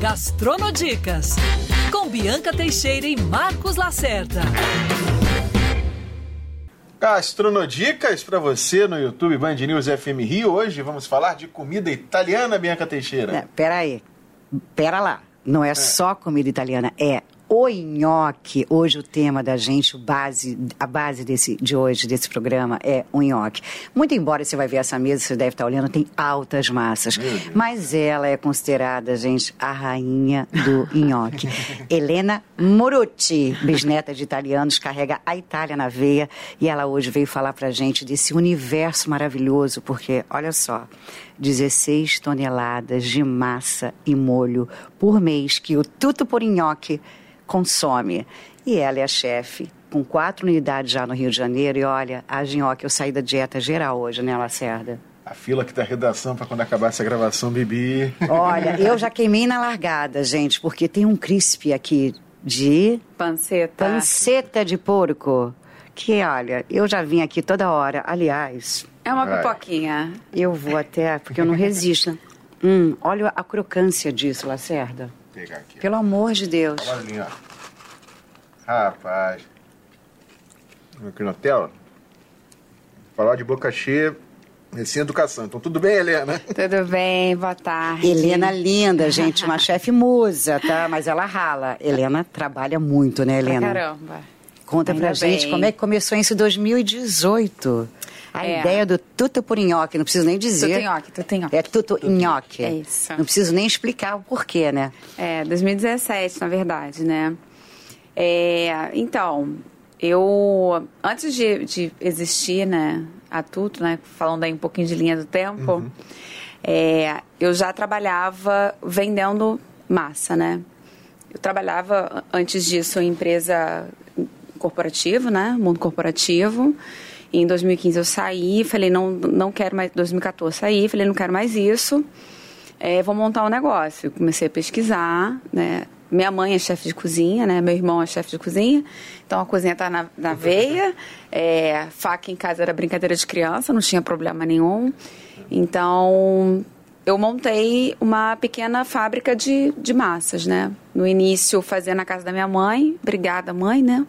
Gastronodicas, com Bianca Teixeira e Marcos Lacerda. Gastronodicas para você no YouTube Band News FM Rio. Hoje vamos falar de comida italiana, Bianca Teixeira. É, pera aí, pera lá. Não é, é. só comida italiana, é o nhoque. Hoje o tema da gente, base, a base desse, de hoje, desse programa, é o nhoque. Muito embora você vai ver essa mesa, você deve estar olhando, tem altas massas. Mas ela é considerada, gente, a rainha do nhoque. Helena Morucci, bisneta de italianos, carrega a Itália na veia e ela hoje veio falar pra gente desse universo maravilhoso, porque, olha só, 16 toneladas de massa e molho por mês que o Tuto por Nhoque consome. E ela é a chefe, com quatro unidades já no Rio de Janeiro. E olha, a Ginhoque, eu saí da dieta geral hoje, né, Lacerda? A fila que tá redação para quando acabar essa gravação, Bibi. Olha, eu já queimei na largada, gente, porque tem um crisp aqui de... Panceta. Panceta de porco. Que, olha, eu já vim aqui toda hora. Aliás... É uma pipoquinha. Eu vou até, porque eu não resisto. hum, olha a crocância disso, Lacerda pegar aqui. Pelo amor de Deus. Olha ali, ó. Rapaz. Aqui na tela. Falar de boca cheia sem educação. Então, tudo bem, Helena? Tudo bem, boa tarde. Helena linda, gente, uma chefe musa, tá? Mas ela rala. Helena trabalha muito, né, Helena? caramba. Conta Ainda pra bem. gente como é que começou isso em 2018. A é. ideia do tuto por nhoque, não preciso nem dizer. Tuto nhoque, tuto nhoque. É tuto nhoque. É isso. Não preciso nem explicar o porquê, né? É, 2017, na verdade, né? É, então, eu, antes de, de, existir, né, a Tuto, né, falando aí um pouquinho de linha do tempo, uhum. é, eu já trabalhava vendendo massa, né? Eu trabalhava, antes disso, em empresa corporativa, né, mundo corporativo, em 2015 eu saí, falei, não, não quero mais. 2014 saí, falei, não quero mais isso. É, vou montar um negócio. Comecei a pesquisar, né? Minha mãe é chefe de cozinha, né? Meu irmão é chefe de cozinha. Então a cozinha tá na, na veia. É, faca em casa era brincadeira de criança, não tinha problema nenhum. Então eu montei uma pequena fábrica de, de massas, né? No início fazia na casa da minha mãe. Obrigada, mãe, né?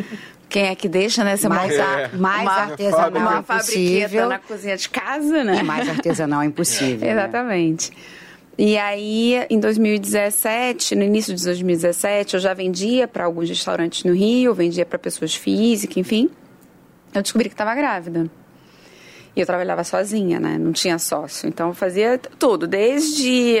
Quem é que deixa, né? Você mais, é. mais uma, artesanal uma impossível. na cozinha de casa, né? E mais artesanal é impossível. Exatamente. E aí, em 2017, no início de 2017, eu já vendia para alguns restaurantes no Rio, vendia para pessoas físicas, enfim. Eu descobri que estava grávida. E eu trabalhava sozinha, né? Não tinha sócio. Então eu fazia tudo, desde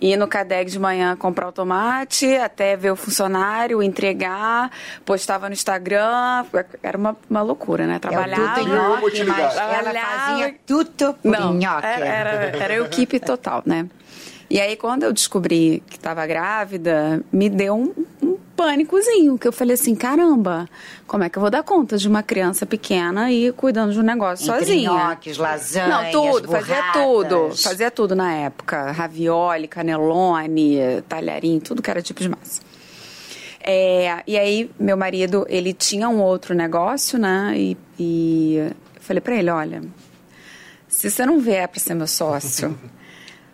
ir no CADEG de manhã comprar o tomate, até ver o funcionário, entregar, postava no Instagram. Era uma, uma loucura, né? Trabalhava. É nhoque, mas ela fazia tudo por Não, nhoque. Era, era, era equipe total, né? E aí, quando eu descobri que estava grávida, me deu um, um pânicozinho, que eu falei assim, caramba, como é que eu vou dar conta de uma criança pequena e cuidando de um negócio Entre sozinha? Nhoques, lasanhas, Não, tudo, burradas. fazia tudo. Fazia tudo na época. Ravioli, canelone, talharim, tudo que era tipo de massa. É, e aí, meu marido, ele tinha um outro negócio, né? E, e eu falei para ele, olha, se você não vier para ser meu sócio...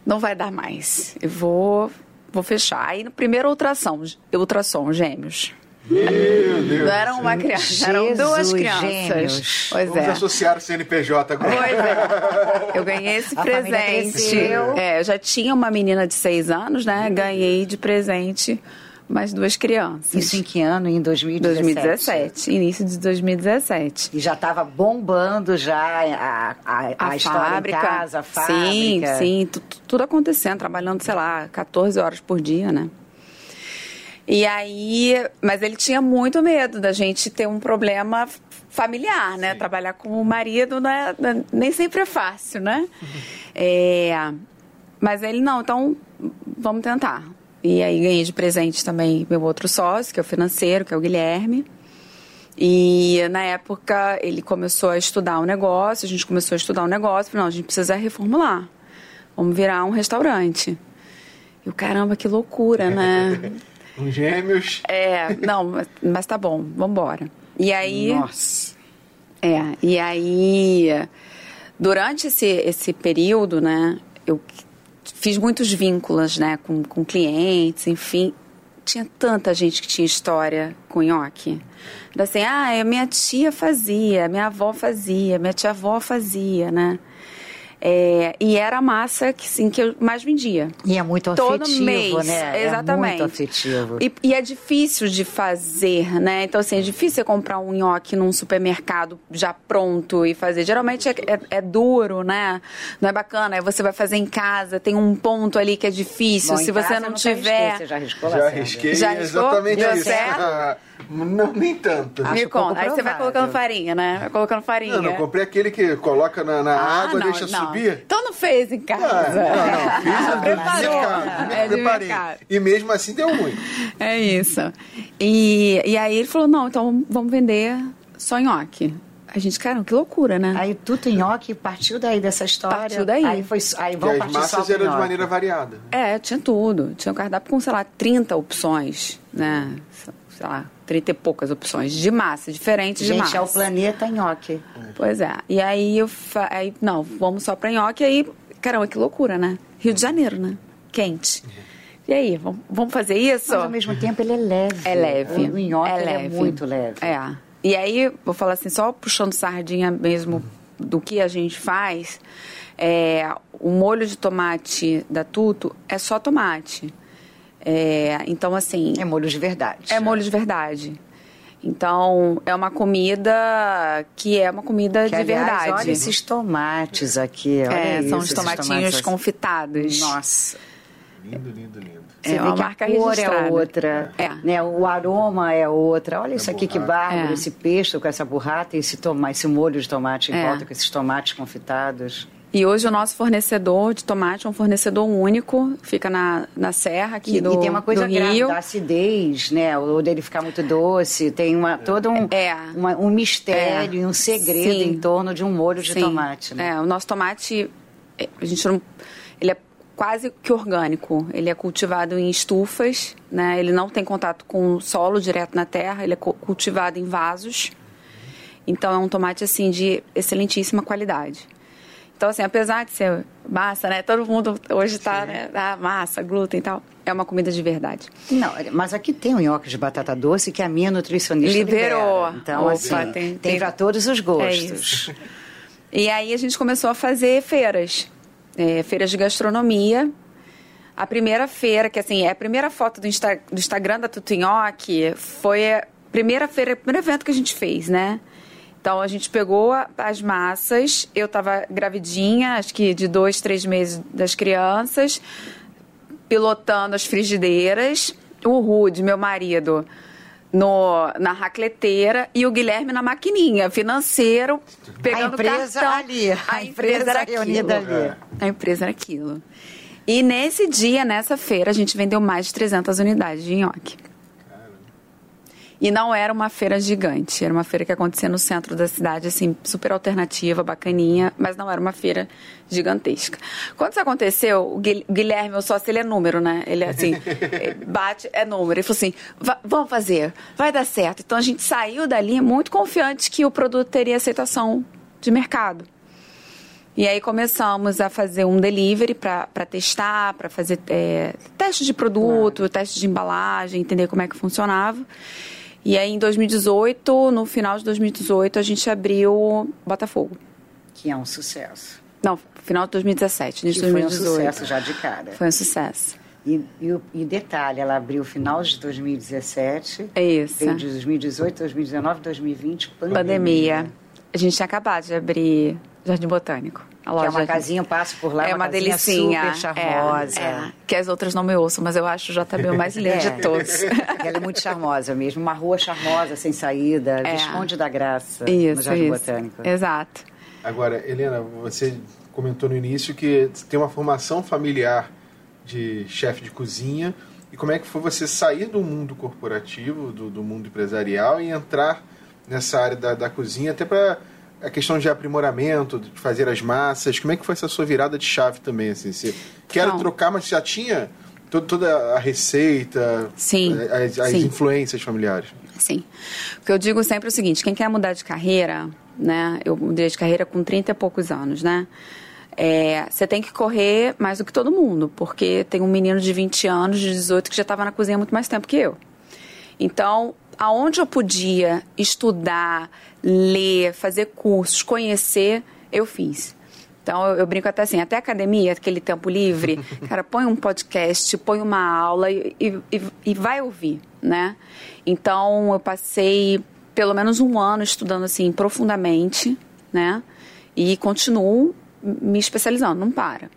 não vai dar mais. Eu vou, vou fechar. Aí no primeiro ultrassom, ultrassom, gêmeos. Meu Deus. Não eram uma criança, eram duas crianças. Gêmeos. Pois Vamos é. associar o CNPJ agora. Pois é. Eu ganhei esse A presente. É, eu já tinha uma menina de seis anos, né? Ganhei de presente mais duas crianças. Isso em que ano? Em 2017? 2017, início de 2017. E já estava bombando já a, a, a, a fábrica, casa, a fábrica. Sim, sim, tu- tu- tudo acontecendo, trabalhando, sei lá, 14 horas por dia, né? E aí, mas ele tinha muito medo da gente ter um problema familiar, né? Trabalhar com o marido não é- não é- nem sempre é fácil, né? É, mas ele, não, então vamos tentar. E aí ganhei de presente também meu outro sócio, que é o financeiro, que é o Guilherme. E na época ele começou a estudar o negócio, a gente começou a estudar o negócio, falei, não, a gente precisa reformular. Vamos virar um restaurante. E o caramba, que loucura, né? Um gêmeos. é, não, mas, mas tá bom, vamos embora. E aí, Nossa. é, e aí durante esse esse período, né, eu fiz muitos vínculos, né, com, com clientes, enfim. Tinha tanta gente que tinha história com nhoque. Assim, ah, minha tia fazia, minha avó fazia, minha tia-avó fazia, né? É, e era a massa que, sim, que eu mais vendia. E é muito Todo afetivo, mês, né? exatamente. É muito afetivo. E, e é difícil de fazer, né? Então, assim, é difícil você comprar um nhoque num supermercado já pronto e fazer. Geralmente é, é, é duro, né? Não é bacana. Aí você vai fazer em casa, tem um ponto ali que é difícil. Bom, Se você não, nunca tiver. Você já arriscou Já arrisquei Já arriscou? exatamente Deu isso. certo? não, nem tanto. Acho Me conta. Aí você vai colocando farinha, né? Vai colocando farinha. Não, não, comprei aquele que coloca na, na Ah, água, não, deixa não. subir. Então não fez em casa. Ah, não, não, fiz a do Preparou. mercado, me É preparei. mercado. E mesmo assim deu ruim. É isso. E, e aí ele falou, não, então vamos vender só nhoque. A gente, cara, que loucura, né? Aí Tuto Nhoque partiu daí dessa história. Partiu daí. Aí, foi, aí vamos as partir só massas eram de maneira variada. É, tinha tudo. Tinha um cardápio com, sei lá, 30 opções, né? Sei lá, 30 e poucas opções de massa, diferentes de Gente, massa. é o planeta Nhoque. Pois é. E aí eu fa... aí, não, vamos só pra nhoque. Aí, caramba, que loucura, né? Rio de Janeiro, né? Quente. E aí, vamos, fazer isso? Mas ao mesmo tempo ele é leve. É leve. O nhoque é ele é leve. muito leve. É. E aí, vou falar assim, só puxando sardinha mesmo do que a gente faz, é, o molho de tomate da Tuto é só tomate. É, então, assim, É molho de verdade. é molho de verdade. Então, é uma comida que é uma comida Que, de aliás, verdade. Olha esses tomates aqui. Olha É, isso, são os esses tomatinhos tomates. confitados. Nossa. Lindo, lindo, lindo. Você É vê que marca a cor registrada. é outra, É. né? o aroma é outra. Olha isso aqui que bárbaro, É. esse pesto com essa burrata e esse, toma, esse molho de tomate em É. volta com esses tomates confitados. E hoje o nosso fornecedor de tomate é um fornecedor único, fica na, na serra aqui E, do, e tem uma coisa grave Rio. da acidez, né? O dele ficar muito doce, tem uma, todo um, É. uma- um mistério É. e um segredo Sim. em torno de um molho de Sim. tomate. Né? É, o nosso tomate, é, a gente não, ele é quase que orgânico. Ele é cultivado em estufas, né? Ele não tem contato com o solo direto na terra, ele é cu- cultivado em vasos. Então é um tomate assim de excelentíssima qualidade. Então assim, apesar de ser massa, né? Todo mundo hoje está, né? Ah, massa, glúten e tal. É uma comida de verdade. Não, mas aqui tem o nhoque de batata doce que a minha nutricionista Liberou. libera. Então, Opa, assim, tem- tem, para todos os É gostos. isso. E aí a gente começou a fazer feiras, é, feiras de gastronomia. A primeira feira, que assim, é a primeira foto do, Insta- do Instagram da Tutunhoque, foi a primeira feira, o primeiro evento que a gente fez, né? Então a gente pegou a- as massas, eu estava gravidinha, acho que de dois, três meses das crianças, pilotando as frigideiras, o Rude, meu marido, no, na racleteira e o Guilherme na maquininha, financeiro, pegando empresa cartão. ali, a empresa era reunida aquilo. ali. A empresa era aquilo. E nesse dia, nessa feira, a gente vendeu mais de 300 unidades de nhoque. E não era uma feira gigante, era uma feira que acontecia no centro da cidade, assim, super alternativa, bacaninha, mas não era uma feira gigantesca. Quando isso aconteceu, o Guil- Guilherme, o sócio, ele é número, né? Ele, assim, eh, bate, é número. Ele falou assim, "Va- vamos fazer, vai dar certo. Então a gente saiu dali muito confiante que o produto teria aceitação de mercado. E aí começamos a fazer um delivery para testar, para fazer é, teste de produto, teste de embalagem, entender como é que funcionava. E aí em 2018, no final de 2018, a gente abriu Botafogo. Que é um sucesso. Não, final de 2017, início de foi um 2018. sucesso já de cara. Foi um sucesso. E, e, e detalhe, ela abriu final de 2017. É isso. Veio de 2018, 2019, 2020, pandemia. Pandemia. A gente tinha acabado de abrir Jardim Botânico. A Que loja é uma casinha, eu passo por lá, é uma casinha delicinha. super charmosa. É, é. Que as outras não me ouçam, mas eu acho o JB o mais lindo É. de todos. Ela é muito charmosa mesmo. Uma rua charmosa, sem saída, É. Visconde da Graça, no Isso, Jardim isso. Botânico. Exato. Agora, Helena, você comentou no início que tem uma formação familiar de chefe de cozinha. E como é que foi você sair do mundo corporativo, do, do mundo empresarial e entrar nessa área da, da cozinha, até para a questão de aprimoramento, de fazer as massas. Como é que foi essa sua virada de chave também? Assim, você quero Então. trocar, mas já tinha to- toda a receita, Sim, as, as sim. influências familiares. Sim. O que eu digo sempre é o seguinte: quem quer mudar de carreira, né? Eu mudei de carreira com 30 e poucos anos, né? é, você tem que correr mais do que todo mundo, porque tem um menino de 20 anos, de 18, que já estava na cozinha muito mais tempo que eu. Então, aonde eu podia estudar, ler, fazer cursos, conhecer, eu fiz. Então, eu, eu, brinco até assim, até academia, aquele tempo livre, cara, põe um podcast, põe uma aula e, e, e vai ouvir, né? Então, eu passei pelo menos um ano estudando, assim, profundamente, né? E continuo me especializando, não para.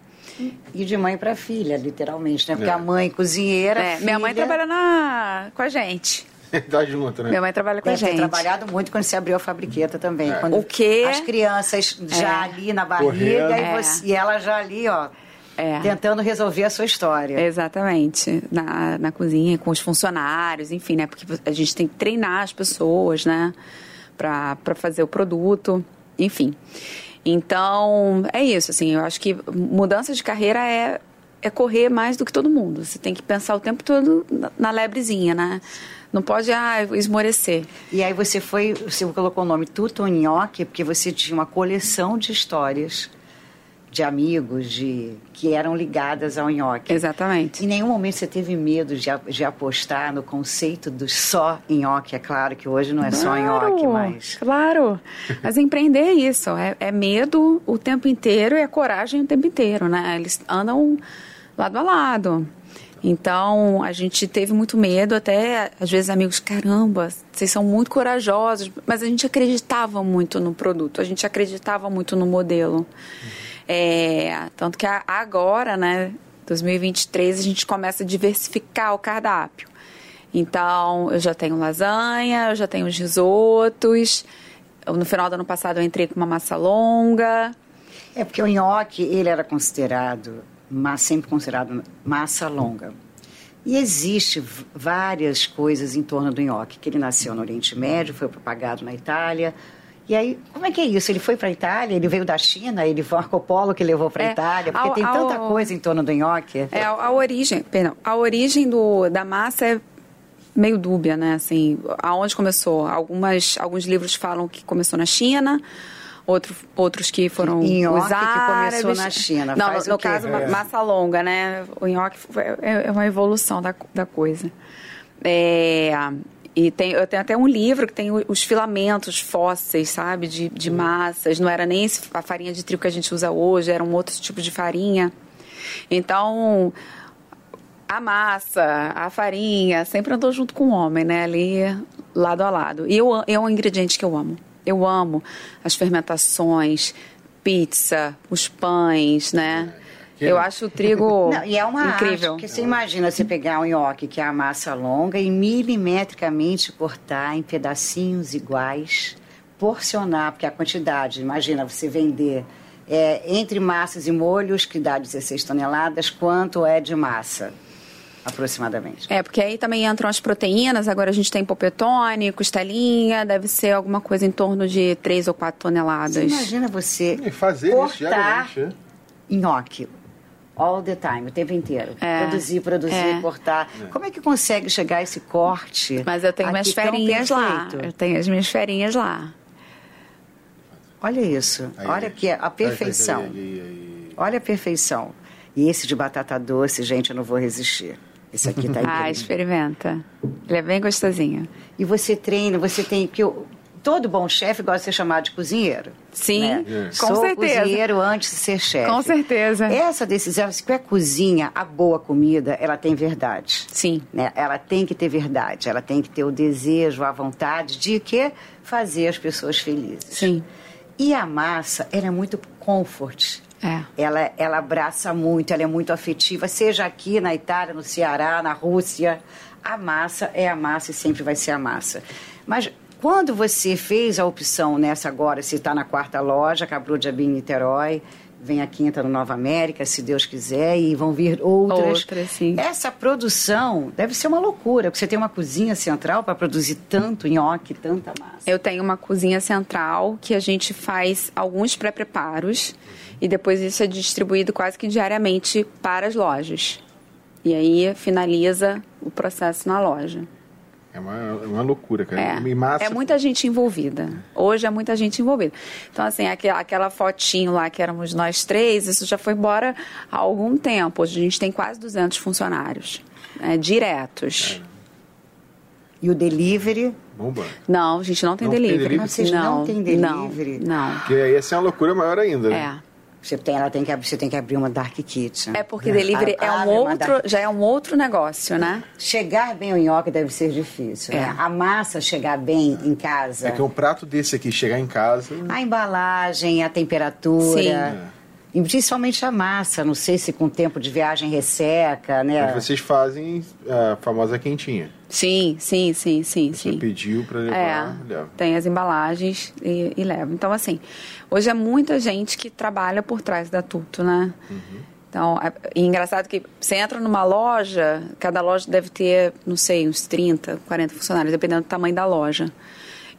E de mãe para filha, literalmente, né? Porque é. a mãe cozinheira. É, filha... Minha mãe trabalha na... com a gente. tá junto, né? Minha mãe trabalha com Deve a gente. Tem trabalhado muito quando se abriu a fabriqueta também. É. o quê? As crianças já é. ali na barriga e, você, e ela já ali, ó. É. Tentando resolver a sua história. Exatamente. Na, na cozinha, com os funcionários, enfim, né? Porque a gente tem que treinar as pessoas, né? Para fazer o produto, enfim. Então, é isso, assim, eu acho que mudança de carreira é, é correr mais do que todo mundo. Você tem que pensar o tempo todo na, lebrezinha, né? Não pode ah, esmorecer. E aí você foi, você colocou o nome Tutonhoque, porque você tinha uma coleção de histórias de amigos de que eram ligadas ao nhoque. Exatamente. Em nenhum momento você teve medo de, de apostar no conceito do só nhoque. É claro que hoje não é claro, só nhoque, mas... Claro, mas empreender é isso. É, é medo o tempo inteiro e é coragem o tempo inteiro, né? Eles andam lado a lado. Então, a gente teve muito medo, até às vezes amigos, caramba, vocês são muito corajosos, mas a gente acreditava muito no produto, a gente acreditava muito no modelo. Uhum. É, tanto que agora, né, 2023, a gente começa a diversificar o cardápio. Então, eu já tenho lasanha, eu já tenho os risotos. No final do ano passado, eu entrei com uma massa longa. É porque o nhoque, ele era considerado, mas sempre considerado massa longa. E existe várias coisas em torno do nhoque, que ele nasceu no Oriente Médio, foi propagado na Itália, e aí, como é que é isso? Ele foi para a Itália, ele veio da China, ele foi Marco Polo que levou para a é, Itália, porque a, tem tanta a, coisa em torno do nhoque. É, a, a, origem, perdão, a origem do, da massa é meio dúbia, né? Assim, aonde começou? Algumas, alguns livros falam que começou na China, outro, outros que foram nhoque os árabes. que começou na China. Não, no, no caso, é. massa longa, né? O nhoque é, é uma evolução da, da coisa. É, e tem, eu tenho até um livro que tem os filamentos fósseis, sabe, de, de massas. Não era nem a farinha de trigo que a gente usa hoje, era um outro tipo de farinha. Então, a massa, a farinha, sempre andou junto com o homem, né? Ali, lado a lado. E eu, é um ingrediente que eu amo. Eu amo as fermentações, pizza, os pães, né? Eu acho o trigo Não, e é uma incrível. Arte, que você imagina você pegar um nhoque, que é a massa longa, e milimetricamente cortar em pedacinhos iguais, porcionar, porque a quantidade, imagina você vender é, entre massas e molhos, que dá 16 toneladas, quanto é de massa? Aproximadamente. É, porque aí também entram as proteínas, agora a gente tem popetone, costelinha, deve ser alguma coisa em torno de 3 ou 4 toneladas. Você imagina você e fazer cortar isso nhoque all the time, o tempo inteiro. É. Produzir, produzir, é. cortar. É. Como é que consegue chegar a esse corte? Mas eu tenho minhas ferinhas lá. Eu tenho as minhas ferinhas lá. Olha isso. Aí, Olha aqui a perfeição. Aí, aí, Olha a perfeição. E esse de batata doce, gente, eu não vou resistir. Esse aqui tá Ah, experimenta. Ele é bem gostosinho. E você treina, você tem. que todo bom chefe gosta de ser chamado de cozinheiro. Sim, né? é. com Sou certeza. cozinheiro antes de ser chefe. Com certeza. Essa decisão, se quer cozinha, a boa comida, ela tem verdade. Sim. Né? Ela tem que ter verdade, ela tem que ter o desejo, a vontade de que fazer as pessoas felizes. Sim. E a massa, ela é muito comfort. É. Ela, ela abraça muito, ela é muito afetiva, seja aqui na Itália, no Ceará, na Rússia. A massa é a massa e sempre vai ser a massa. Mas quando você fez a opção nessa agora, se está na quarta loja, Cabru de Abim Niterói, vem a quinta no Nova América, se Deus quiser, e vão vir outras. Sim. Essa produção deve ser uma loucura, porque você tem uma cozinha central para produzir tanto nhoque, tanta massa. Eu tenho uma cozinha central que a gente faz alguns pré-preparos e depois isso é distribuído quase que diariamente para as lojas. E aí finaliza o processo na loja. É uma, é uma loucura, cara. É, massa, é muita gente envolvida. Hoje é muita gente envolvida. Então, assim, aque- aquela fotinho lá que éramos nós três, isso já foi embora há algum tempo. Hoje a gente tem quase 200 funcionários né, diretos. E o delivery, Bombando. Não, a gente não tem Não tem delivery. delivery? Vocês não têm delivery? Não, não. Porque aí ia ser uma loucura maior ainda, né? É. você tem, ela tem que, você tem que abrir uma dark kitchen. É porque delivery é um uma outro, dark- já é um outro negócio, né? Chegar bem ao nhoque deve ser difícil. É. né? A massa chegar bem em casa. É que um prato desse aqui, chegar em casa... A embalagem, a temperatura. Sim. E principalmente a massa. Não sei se com tempo de viagem resseca, né? Mas vocês fazem a famosa quentinha. Sim, sim, sim, sim, Você sim. pediu pra levar, É, leva. tem as embalagens e, e leva. Então, assim, hoje é muita gente que trabalha por trás da Tuto, né? Então, é, e engraçado que você entra numa loja, cada loja deve ter, não sei, uns 30, 40 funcionários, dependendo do tamanho da loja.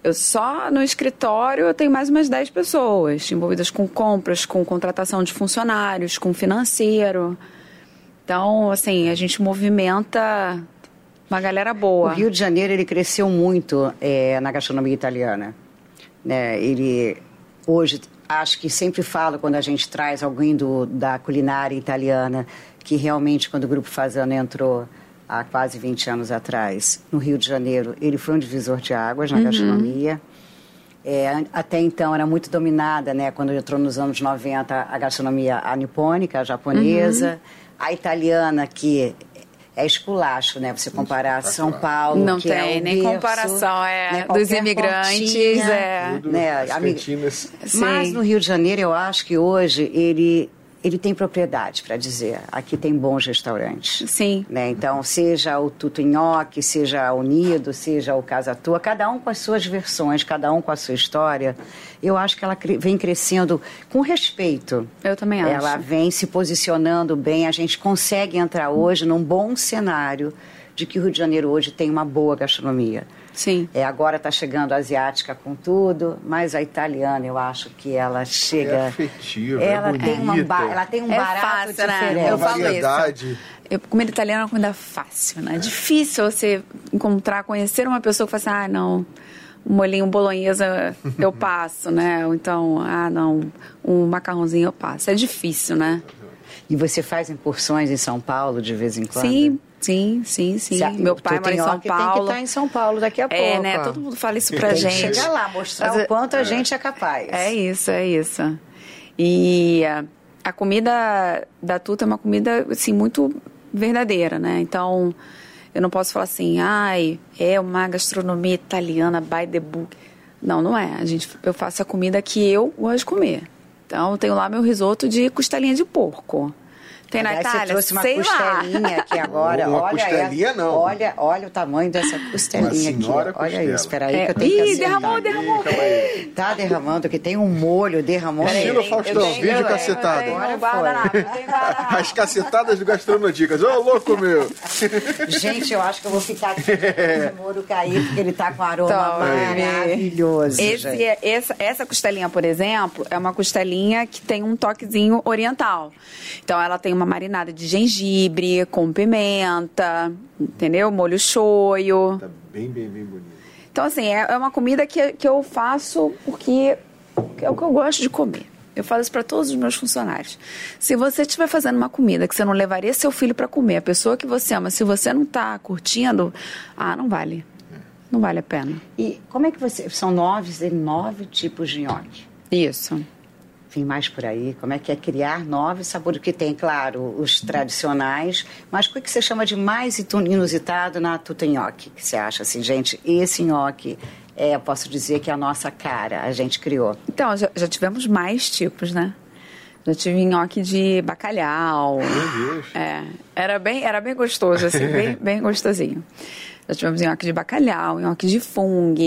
Eu só no escritório eu tenho mais umas 10 pessoas envolvidas com compras, com contratação de funcionários, com financeiro. Então, assim, a gente movimenta uma galera O boa. Rio de Janeiro ele cresceu muito é, na gastronomia italiana. Né? Ele hoje acho que sempre falo quando a gente traz alguém do, da culinária italiana que realmente quando o grupo Fazano entrou há quase 20 anos atrás no Rio de Janeiro ele foi um divisor de águas na gastronomia. É, até então era muito dominada, né? Quando entrou nos anos 90 a gastronomia a nipônica, a japonesa, a italiana que é esculacho, né? Você comparar São Paulo, Não que é tem o nem berço, comparação, é, né? dos imigrantes, pontinha, é. Né? Mas no Rio de Janeiro eu acho que hoje ele ele tem propriedade para dizer. Aqui tem bons restaurantes. Sim. Né? Então, seja o Tuto Nhoque, seja o Nido, seja o Casa Tua, cada um com as suas versões, cada um com a sua história, eu acho que ela vem crescendo com respeito. Eu também acho. Ela vem se posicionando bem, a gente consegue entrar hoje num bom cenário de que o Rio de Janeiro hoje tem uma boa gastronomia. Sim. É, agora está chegando a asiática com tudo, mas a italiana eu acho que ela chega. É afetiva, é ela tem uma bonita. ela tem um É barato fácil, né? diferente. Uma Eu falo variedade. isso. Eu, comida italiana é uma comida fácil, né? É difícil você encontrar, conhecer uma pessoa que fala assim, ah, não, um molinho bolonhesa eu passo, né? Ou então, ah, não, um macarrãozinho eu passo. É difícil, né? E você faz incursões em São Paulo de vez em quando? Sim, sim, sim, sim. Se- Meu pai mora em São Nhoque Tem que Paulo. estar em São Paulo daqui a pouco. É, né? Todo mundo fala isso pra Tem que gente. chegar lá, mostrar Mas o quanto a gente é capaz. É isso, é isso. E a, a comida da Tuta é uma comida, assim, muito verdadeira, né? Então, eu não posso falar assim, ai, é uma gastronomia italiana by the book. Não, não é. A gente, eu faço a comida que eu gosto de comer. Então, eu tenho lá meu risoto de costelinha de porco. Tem na Aliás, Itália? Você trouxe uma Sei costelinha lá. aqui agora. Uma olha costelinha, essa- não. Olha, olha o tamanho dessa costelinha aqui. Olha costela. isso, espera aí É, que eu tenho que Ih, derramou, derramou. Tá derramando, que tem um molho, derramou. Estilo. Faustão, vídeo cacetada. Guarda tem guardanapo. As cacetadas do Gastronodicas. Ô, louco meu! Gente, eu acho que eu vou ficar aqui com o molho cair, porque ele tá com aroma Tome. maravilhoso. Esse, gente. é- essa, essa costelinha, por exemplo, é uma costelinha que tem um toquezinho oriental. Então, ela tem uma marinada de gengibre, com pimenta, entendeu? Molho shoyu. Tá bem, bem, bem bonito. Então, assim, é, é uma comida que, que eu faço porque é o que eu gosto de comer. Eu falo isso para todos os meus funcionários. Se você estiver fazendo uma comida que você não levaria seu filho para comer, a pessoa que você ama, se você não está curtindo, ah, não vale. Não vale a pena. E como é que você. São nove, nove tipos de nhoque. Isso. Vem mais por aí. Como é que é criar novos sabores? Que tem, claro, os tradicionais, mas o que que você chama de mais inusitado na tuta nhoque? Que você acha assim, gente, esse nhoque, é, eu posso dizer que é a nossa cara, a gente criou. Então, já, já tivemos mais tipos, né? Já tive nhoque de bacalhau. Meu Deus. É, era bem, era bem gostoso, assim, bem, bem gostosinho. Já tivemos nhoque de bacalhau, nhoque de fungo.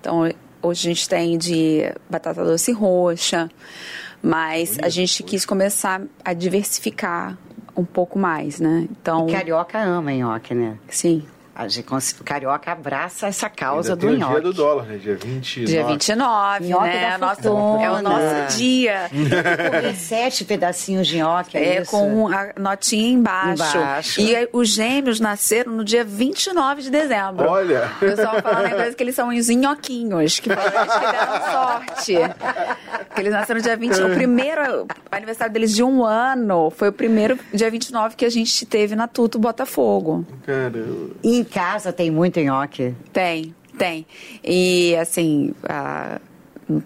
Então, hoje a gente tem de batata doce roxa. Mas a gente quis começar a diversificar um pouco mais, né? Então, E carioca ama nhoque, né? sim. A gente, o carioca abraça essa causa Ainda do tem o nhoque. dia do dólar, né? Dia 29. Dia 29, Nhoque né? da Nosso, é o nosso dia. Comer sete pedacinhos de nhoque, é, É, isso? com a notinha embaixo. Embaixo. E aí, os gêmeos nasceram no dia 29 de dezembro. Olha! O pessoal fala na inglês que eles são os nhoquinhos, que parece que deram sorte. Que eles nasceram no dia 20. O primeiro aniversário deles de um ano foi o primeiro dia 29 que a gente teve na Tuto Botafogo. Caramba. Em casa tem muito nhoque. Tem, tem. E assim, a-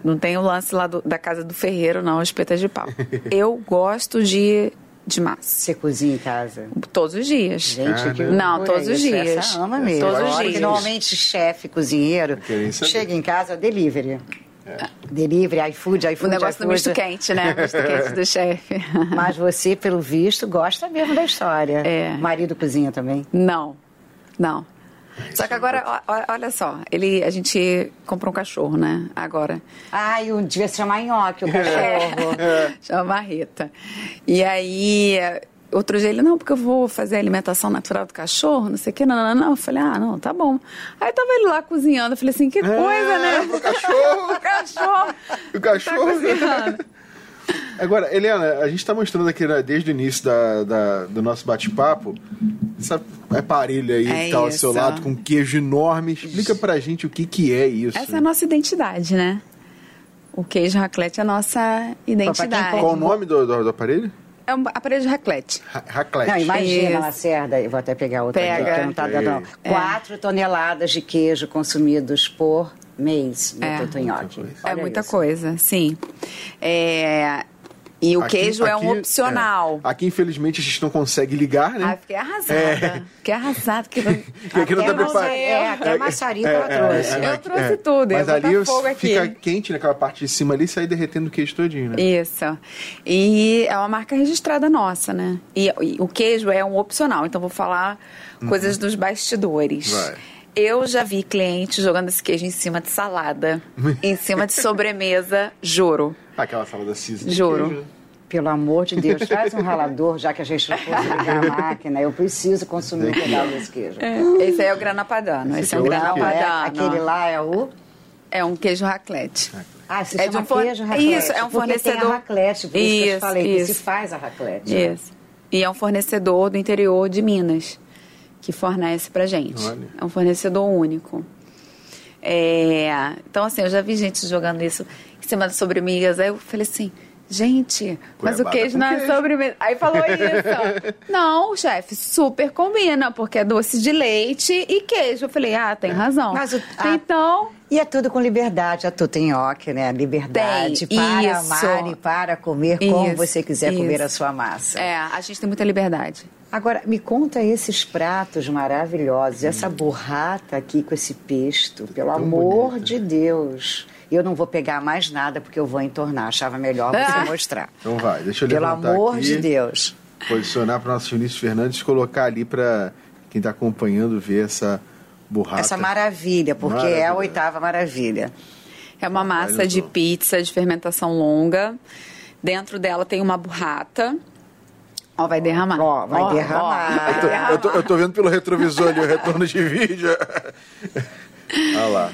não tem o lance lá do- da casa do ferreiro, não, espetas de pau. Eu gosto de, de massa. Você cozinha em casa. Todos os dias. Gente, que. Não, todos os dias. Essa ama mesmo. Todos os dias. normalmente chefe, cozinheiro, chega em casa, delivery. Delivery, iFood, iFood, O negócio do misto quente, né? Misto quente do chefe. Mas você, pelo visto, gosta mesmo da história. É. Marido cozinha também. Não, não. Só que agora, olha só, ele, a gente comprou um cachorro, né? Agora. Ai, um devia se chamar nhoque, o cachorro. Chama Marreta. E aí, outro dia ele, não, porque eu vou fazer a alimentação natural do cachorro, não sei o que, não, não, não. Eu falei, ah, não, tá bom. Aí tava ele lá cozinhando, eu falei assim, que coisa, né? O cachorro! O cachorro. O cachorro! Tá cozinhando. Agora, Helena, a gente está mostrando aqui né, desde o início da, da- do nosso bate-papo essa aparelho aí É que tá ao seu lado com queijo enorme. Explica pra gente o que, que é isso. Essa é a nossa identidade, né? O queijo raclette é a nossa identidade. Qual o nome do, do- do aparelho? É um aparelho de raclette. Ra- Raclette. Não, imagina, Isso. Lacerda, eu vou até pegar outra aqui, Pega. que não tá dando. não. É. Quatro toneladas de queijo consumidos por mês no É. Tutu Nhoque. Muita É muita isso. coisa, sim. É, E o Aqui- queijo é um aqui- opcional. é. Aqui, infelizmente, a gente não consegue ligar, né? Ah, fiquei arrasada. Fiquei arrasada. Que... Que aqui não tá preparado. é, até maçarico ela trouxe. Eu trouxe tudo, Mas ali botar fogo aqui. fica quente naquela parte de cima ali e sai derretendo o queijo todinho, né? Isso. E é uma marca registrada nossa, né? E, e o queijo é um opcional, então vou falar coisas dos bastidores. Uhum. Vai. Eu já vi clientes jogando esse queijo em cima de salada, em cima de sobremesa, juro. Aquela salada de Juro. queijo. Pelo amor de Deus, traz um ralador, já que a gente não pode ligar a máquina. Eu preciso consumir um pedaço desse queijo. Esse aí é o grana padano. Esse Esse, é o é grana Não, é, padano. aquele lá é o... É um queijo raclette. Ah, se É de chama um for- queijo raclette. Isso, é um porque tem fornecedor- a raclette, por isso, que eu te Isso, falei, que se isso. faz a raclette. né? Isso. E é um fornecedor do interior de Minas que fornece pra gente. Olha. É um fornecedor único. É, então, assim, eu já vi gente jogando isso em cima de sobremesa. Aí eu falei assim, gente, mas o queijo não é sobremesa. Aí falou isso. não, chefe, super combina, porque é doce de leite e queijo. Eu falei, ah, tem razão. Mas o- a- Então, E é tudo com liberdade, a tudo em nhoque, né? Liberdade Tem, para isso. amar e para comer como Isso, você quiser comer isso. a sua massa. é, a gente tem muita liberdade. Agora, me conta esses pratos maravilhosos, essa burrata aqui com esse pesto, pelo amor bonita. de Deus. Eu não vou pegar mais nada porque eu vou entornar, achava melhor você Ah. mostrar. Então vai, deixa eu Pelo amor aqui, de Deus. Posicionar para o nosso Vinícius Fernandes e colocar ali para quem está acompanhando ver essa burrata. Essa maravilha, porque é a oitava maravilha. É uma massa de pizza de fermentação longa. Dentro dela tem uma burrata. Ó, vai derramar. Ó, vai derramar. Eu tô, eu, tô, eu tô vendo pelo retrovisor ali o retorno de vídeo. Olha lá.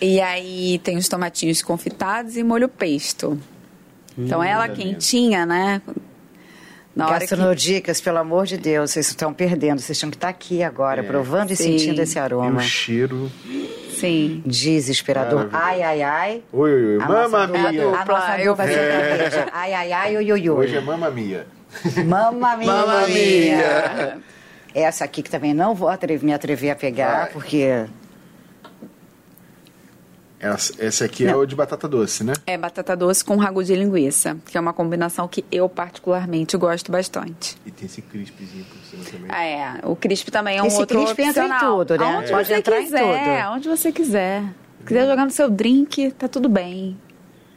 E aí tem os tomatinhos confitados e molho pesto. Então ela coisa quentinha, né? Na hora que... Gastronodicas, pelo amor de Deus, vocês estão perdendo. Vocês tinham que estar aqui agora, provando e sim. sentindo esse E o aroma. cheiro. Sim. Desesperador. Ai, ai, ai. Oi, oi, oi. A Mamma mia. A nossa Dupla, eu dupla vi. sertaneja. Ai, ai, ai, oi, oi, oi. Hoje é mamma mia. Mamma mia. Mamma mia. Essa aqui que também não vou atrever- me atrever a pegar, Vai. porque Essa, esse aqui é o de batata doce, né? É batata doce com ragu de linguiça, que é uma combinação que eu particularmente gosto bastante. E tem esse crispzinho por cima também. Ah, é. O crisp também é um Esse outro crisp entra em opcional. tudo, né? Aonde Pode você entrar em quiser, tudo. aonde você quiser. Se quiser jogar no seu drink, tá tudo bem.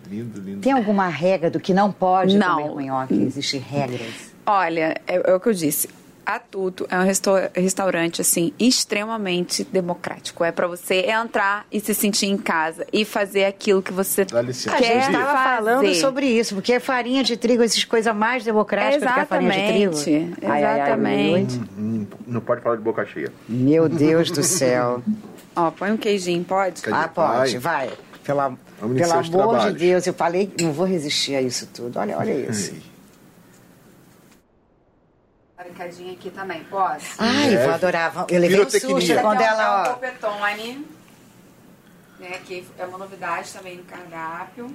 Lindo, lindo. tem alguma regra do que não pode Não. comer com nhoque? Existem regras. Olha, é, é o que eu disse. a Tuto é um resta- restaurante assim extremamente democrático. É para você entrar e se sentir em casa e fazer aquilo que você Dá licença. A gente quer estava falando sobre isso, porque é farinha de trigo, essas coisas mais democráticas do que a farinha de trigo. Exatamente, Ai, ai, ai, exatamente. Hum, não pode falar de boca cheia. Meu Deus do céu. Ó, põe um queijinho, pode? Ah, pode, vai. Pela, pelo amor de trabalhos. Deus, eu falei, não vou resistir a isso tudo. Olha, olha isso. Ei. Brincadinha aqui também, posso? Ai, É. vou adorar. Eu levei um susto quando é um ela, ó. polpetone, né, que é uma novidade também no cardápio.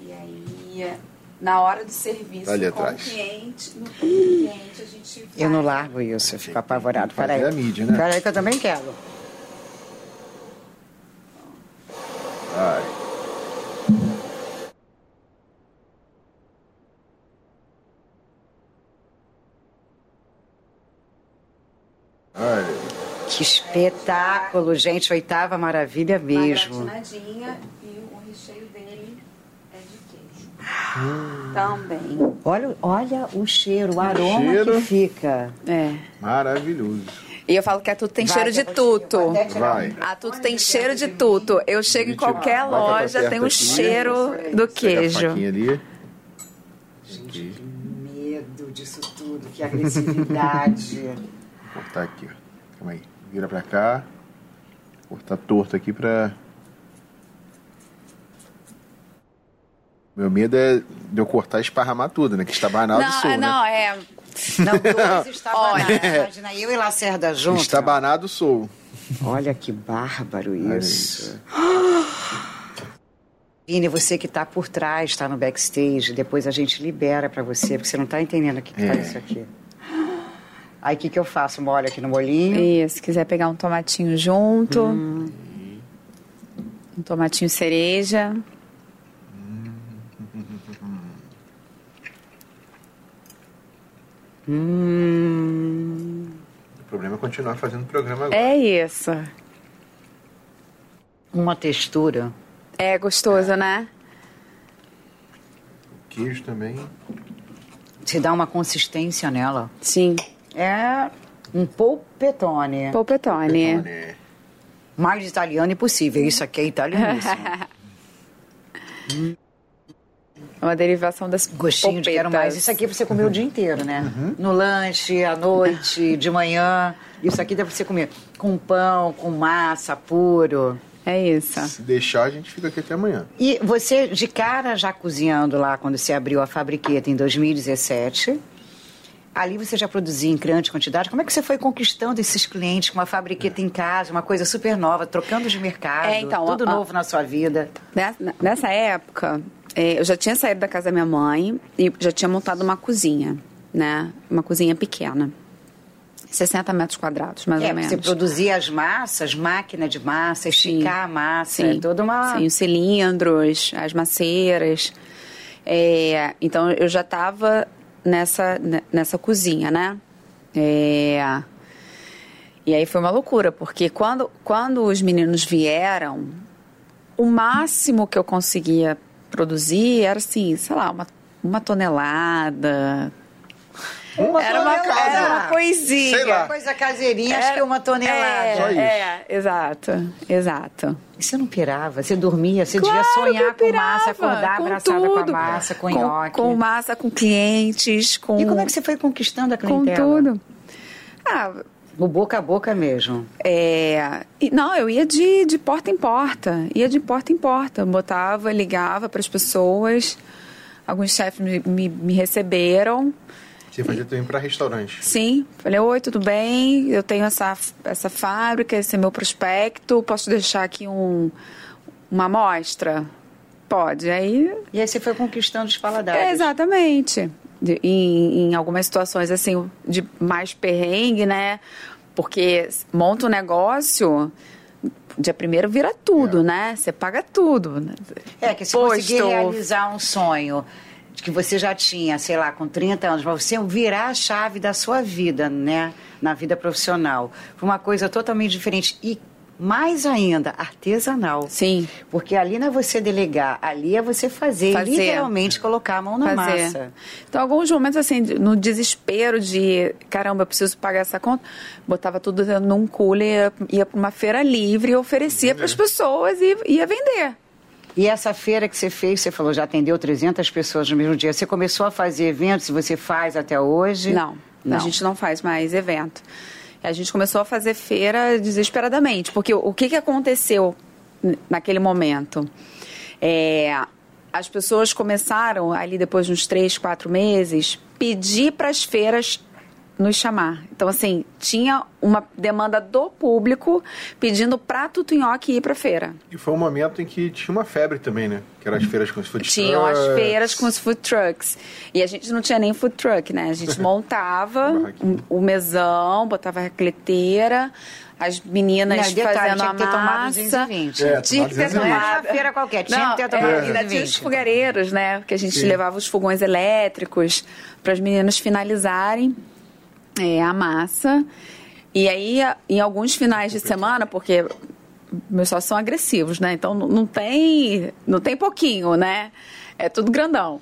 E aí, na hora do serviço Tá ali com atrás. o cliente, no cliente a gente Eu não largo isso, eu fico apavorado. Peraí. a mídia, né? Peraí que eu também quero. Vai. Olha, Que espetáculo, gente. Oitava maravilha Uma mesmo. gratinadinha e o recheio dele é de queijo. Também. Olha, olha o cheiro, o aroma cheiro. que fica. É. maravilhoso. E eu falo que a tudo tem Vai, cheiro de tirar Vai. A tudo tem cheiro de tudo. Eu chego em qualquer loja, tem um aqui. cheiro do queijo. ali. Gente, que medo disso tudo, que agressividade. Vou cortar aqui, ó. Calma aí. Vira pra cá. Cortar torto aqui pra. Meu medo é de eu cortar e esparramar tudo, né? Que estabanado sou, Não, né? não, é. Não, dois estabanados. Olha. Imagina eu e Lacerda juntos. Estabanado sou. Olha que bárbaro Olha isso. Vini, você que está por trás, está no backstage, depois a gente libera para você, porque você não está entendendo o que, que tá É. isso aqui. Aí o que, que eu faço? Molho aqui no molinho. E se quiser pegar um tomatinho junto. Hum. Um tomatinho cereja. Hum. O problema é continuar fazendo o programa agora. É isso. Uma textura. É gostoso, né? Queijo também. Você dá uma consistência nela. Sim. É um polpetone. Polpetone. Né? Mais italiano impossível. Isso aqui é italianíssimo. Uma derivação das Gostinho de quero mais. Isso aqui você comer o dia inteiro, né? No lanche, à noite, de manhã. Isso aqui dá pra você comer com pão, com massa, puro. É isso. Se deixar, a gente fica aqui até amanhã. E você, de cara, já cozinhando lá, quando você abriu a fabriqueta em 2017, ali você já produzia em grande quantidade. Como é que você foi conquistando esses clientes com uma fabriqueta em casa, uma coisa super nova, trocando de mercado, É, então, tudo a- novo na sua vida? Nessa, nessa época, é, eu já tinha saído da casa da minha mãe e já tinha montado uma cozinha, né? Uma cozinha pequena. 60 metros quadrados, mais É, ou menos. você produzia as massas, máquina de massa, esticar a massa, é toda uma... Sim, os cilindros, as maceiras. É, então, eu já estava nessa, ne- nessa cozinha, né? É, e aí foi uma loucura, porque quando, quando os meninos vieram, o máximo que eu conseguia produzir era assim, sei lá, uma, uma tonelada. Uma Era uma, era uma coisinha. Sei lá. Coisa caseirinha, acho que é uma tonelada. É, é, exato, exato. E você não pirava? Você dormia? Você Claro devia sonhar que eu com massa, pirava, acordar com abraçada com a tudo. massa, com, com, nhoque. com massa, com clientes, com E como é que você foi conquistando a com clientela? tudo. Ah, O boca a boca mesmo. é, e- não, eu ia de, de porta em porta, ia de porta em porta, botava, ligava para as pessoas. Alguns chefes me, me, me receberam. Você fazia também para restaurante. Sim, falei, oi, tudo bem? Eu tenho essa, essa fábrica, esse é meu prospecto, posso deixar aqui um, uma amostra? Pode, aí... E aí você foi conquistando os paladares. É, exatamente. De- em, em algumas situações, assim, de mais perrengue, né? Porque monta um negócio, dia primeiro vira tudo, né? Você paga tudo. né? É, que se Posto. conseguir realizar um sonho que você já tinha, sei lá, com 30 anos, mas você virar a chave da sua vida, né? Na vida profissional. Foi uma coisa totalmente diferente. E mais ainda, artesanal. Sim. Porque ali não é você delegar, ali é você fazer, Fazer. literalmente colocar a mão na fazer. massa. Então, alguns momentos, assim, no desespero de caramba, eu preciso pagar essa conta, botava tudo num cooler, ia, para uma feira livre e oferecia para as pessoas e ia vender. E essa feira que você fez, você falou, já atendeu 300 pessoas no mesmo dia. Você começou a fazer eventos, você faz até hoje? Não, a gente não faz mais evento. A gente começou a fazer feira desesperadamente, porque o que, que aconteceu naquele momento? É, as pessoas começaram, ali depois de uns três, quatro meses, pedir para as feiras nos chamar. Então, assim, tinha uma demanda do público pedindo para Tutunhoque ir para feira. E foi um momento em que tinha uma febre também, né? Que eram as feiras com os food Tinham as trucks. feiras com os food trucks. E a gente não tinha nem food truck, né? A gente montava o mesão, botava a recleteira, as meninas Não, detalhe, fazendo tinha a que ter tomado massa. 220. É, tinha que ter tomado Não era tomado. uma feira qualquer, tinha Não, que ter é, tomado ainda tinha os 220. fogareiros, né? Porque a gente Sim. levava os fogões elétricos para as meninas finalizarem é, a massa. E aí, em alguns finais de semana, porque meus sócios são agressivos, né? Então não tem, não tem pouquinho, né? É tudo grandão.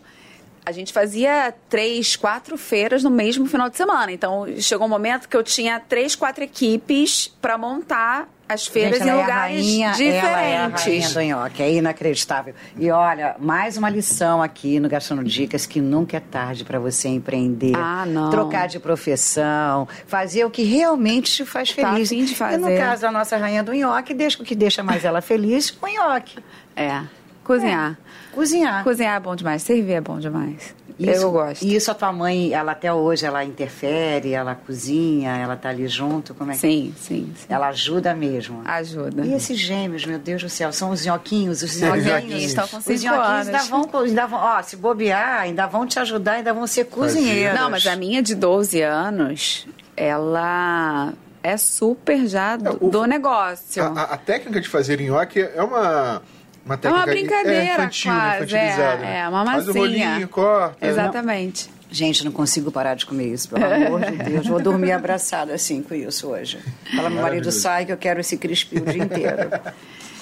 A gente fazia três, quatro feiras no mesmo final de semana. Então chegou um momento que eu tinha três, quatro equipes para montar as feiras Gente, em ela lugares é a rainha, diferentes. Ela é a rainha do nhoque, é inacreditável. E olha, mais uma lição aqui no Gastronodicas que nunca é tarde para você empreender. Ah, não. Trocar de profissão, fazer o que realmente te faz Tá feliz. afim de E no fazer. caso da nossa rainha do nhoque, deixa o que deixa mais ela feliz, o nhoque. É, cozinhar. Cozinhar. Cozinhar é bom demais, servir é bom demais. Isso, eu gosto. E isso a tua mãe, ela até hoje, ela interfere, ela cozinha, ela tá ali junto, como é que... Sim, sim, sim. Ela ajuda mesmo. Ajuda. E esses gêmeos, meu Deus do céu, são os nhoquinhos, os Os nhoquinhos. nhoquinhos. Estão com Os nhoquinhos anos. ainda vão, ainda vão, ó, se bobear, ainda vão te ajudar, ainda vão ser cozinheiros. Não, mas a minha de 12 anos, ela é super já do, o- do negócio. A, a- a técnica de fazer nhoque é uma, uma técnica brincadeira, é, infantil, quase, infantilizada. é, né? é, uma Faz o massinha. rolinho, corta. Exatamente. Gente, não consigo parar de comer isso, pelo amor de Deus. Vou dormir abraçada assim com isso hoje. Fala, meu marido sai que eu quero esse crispim o dia inteiro.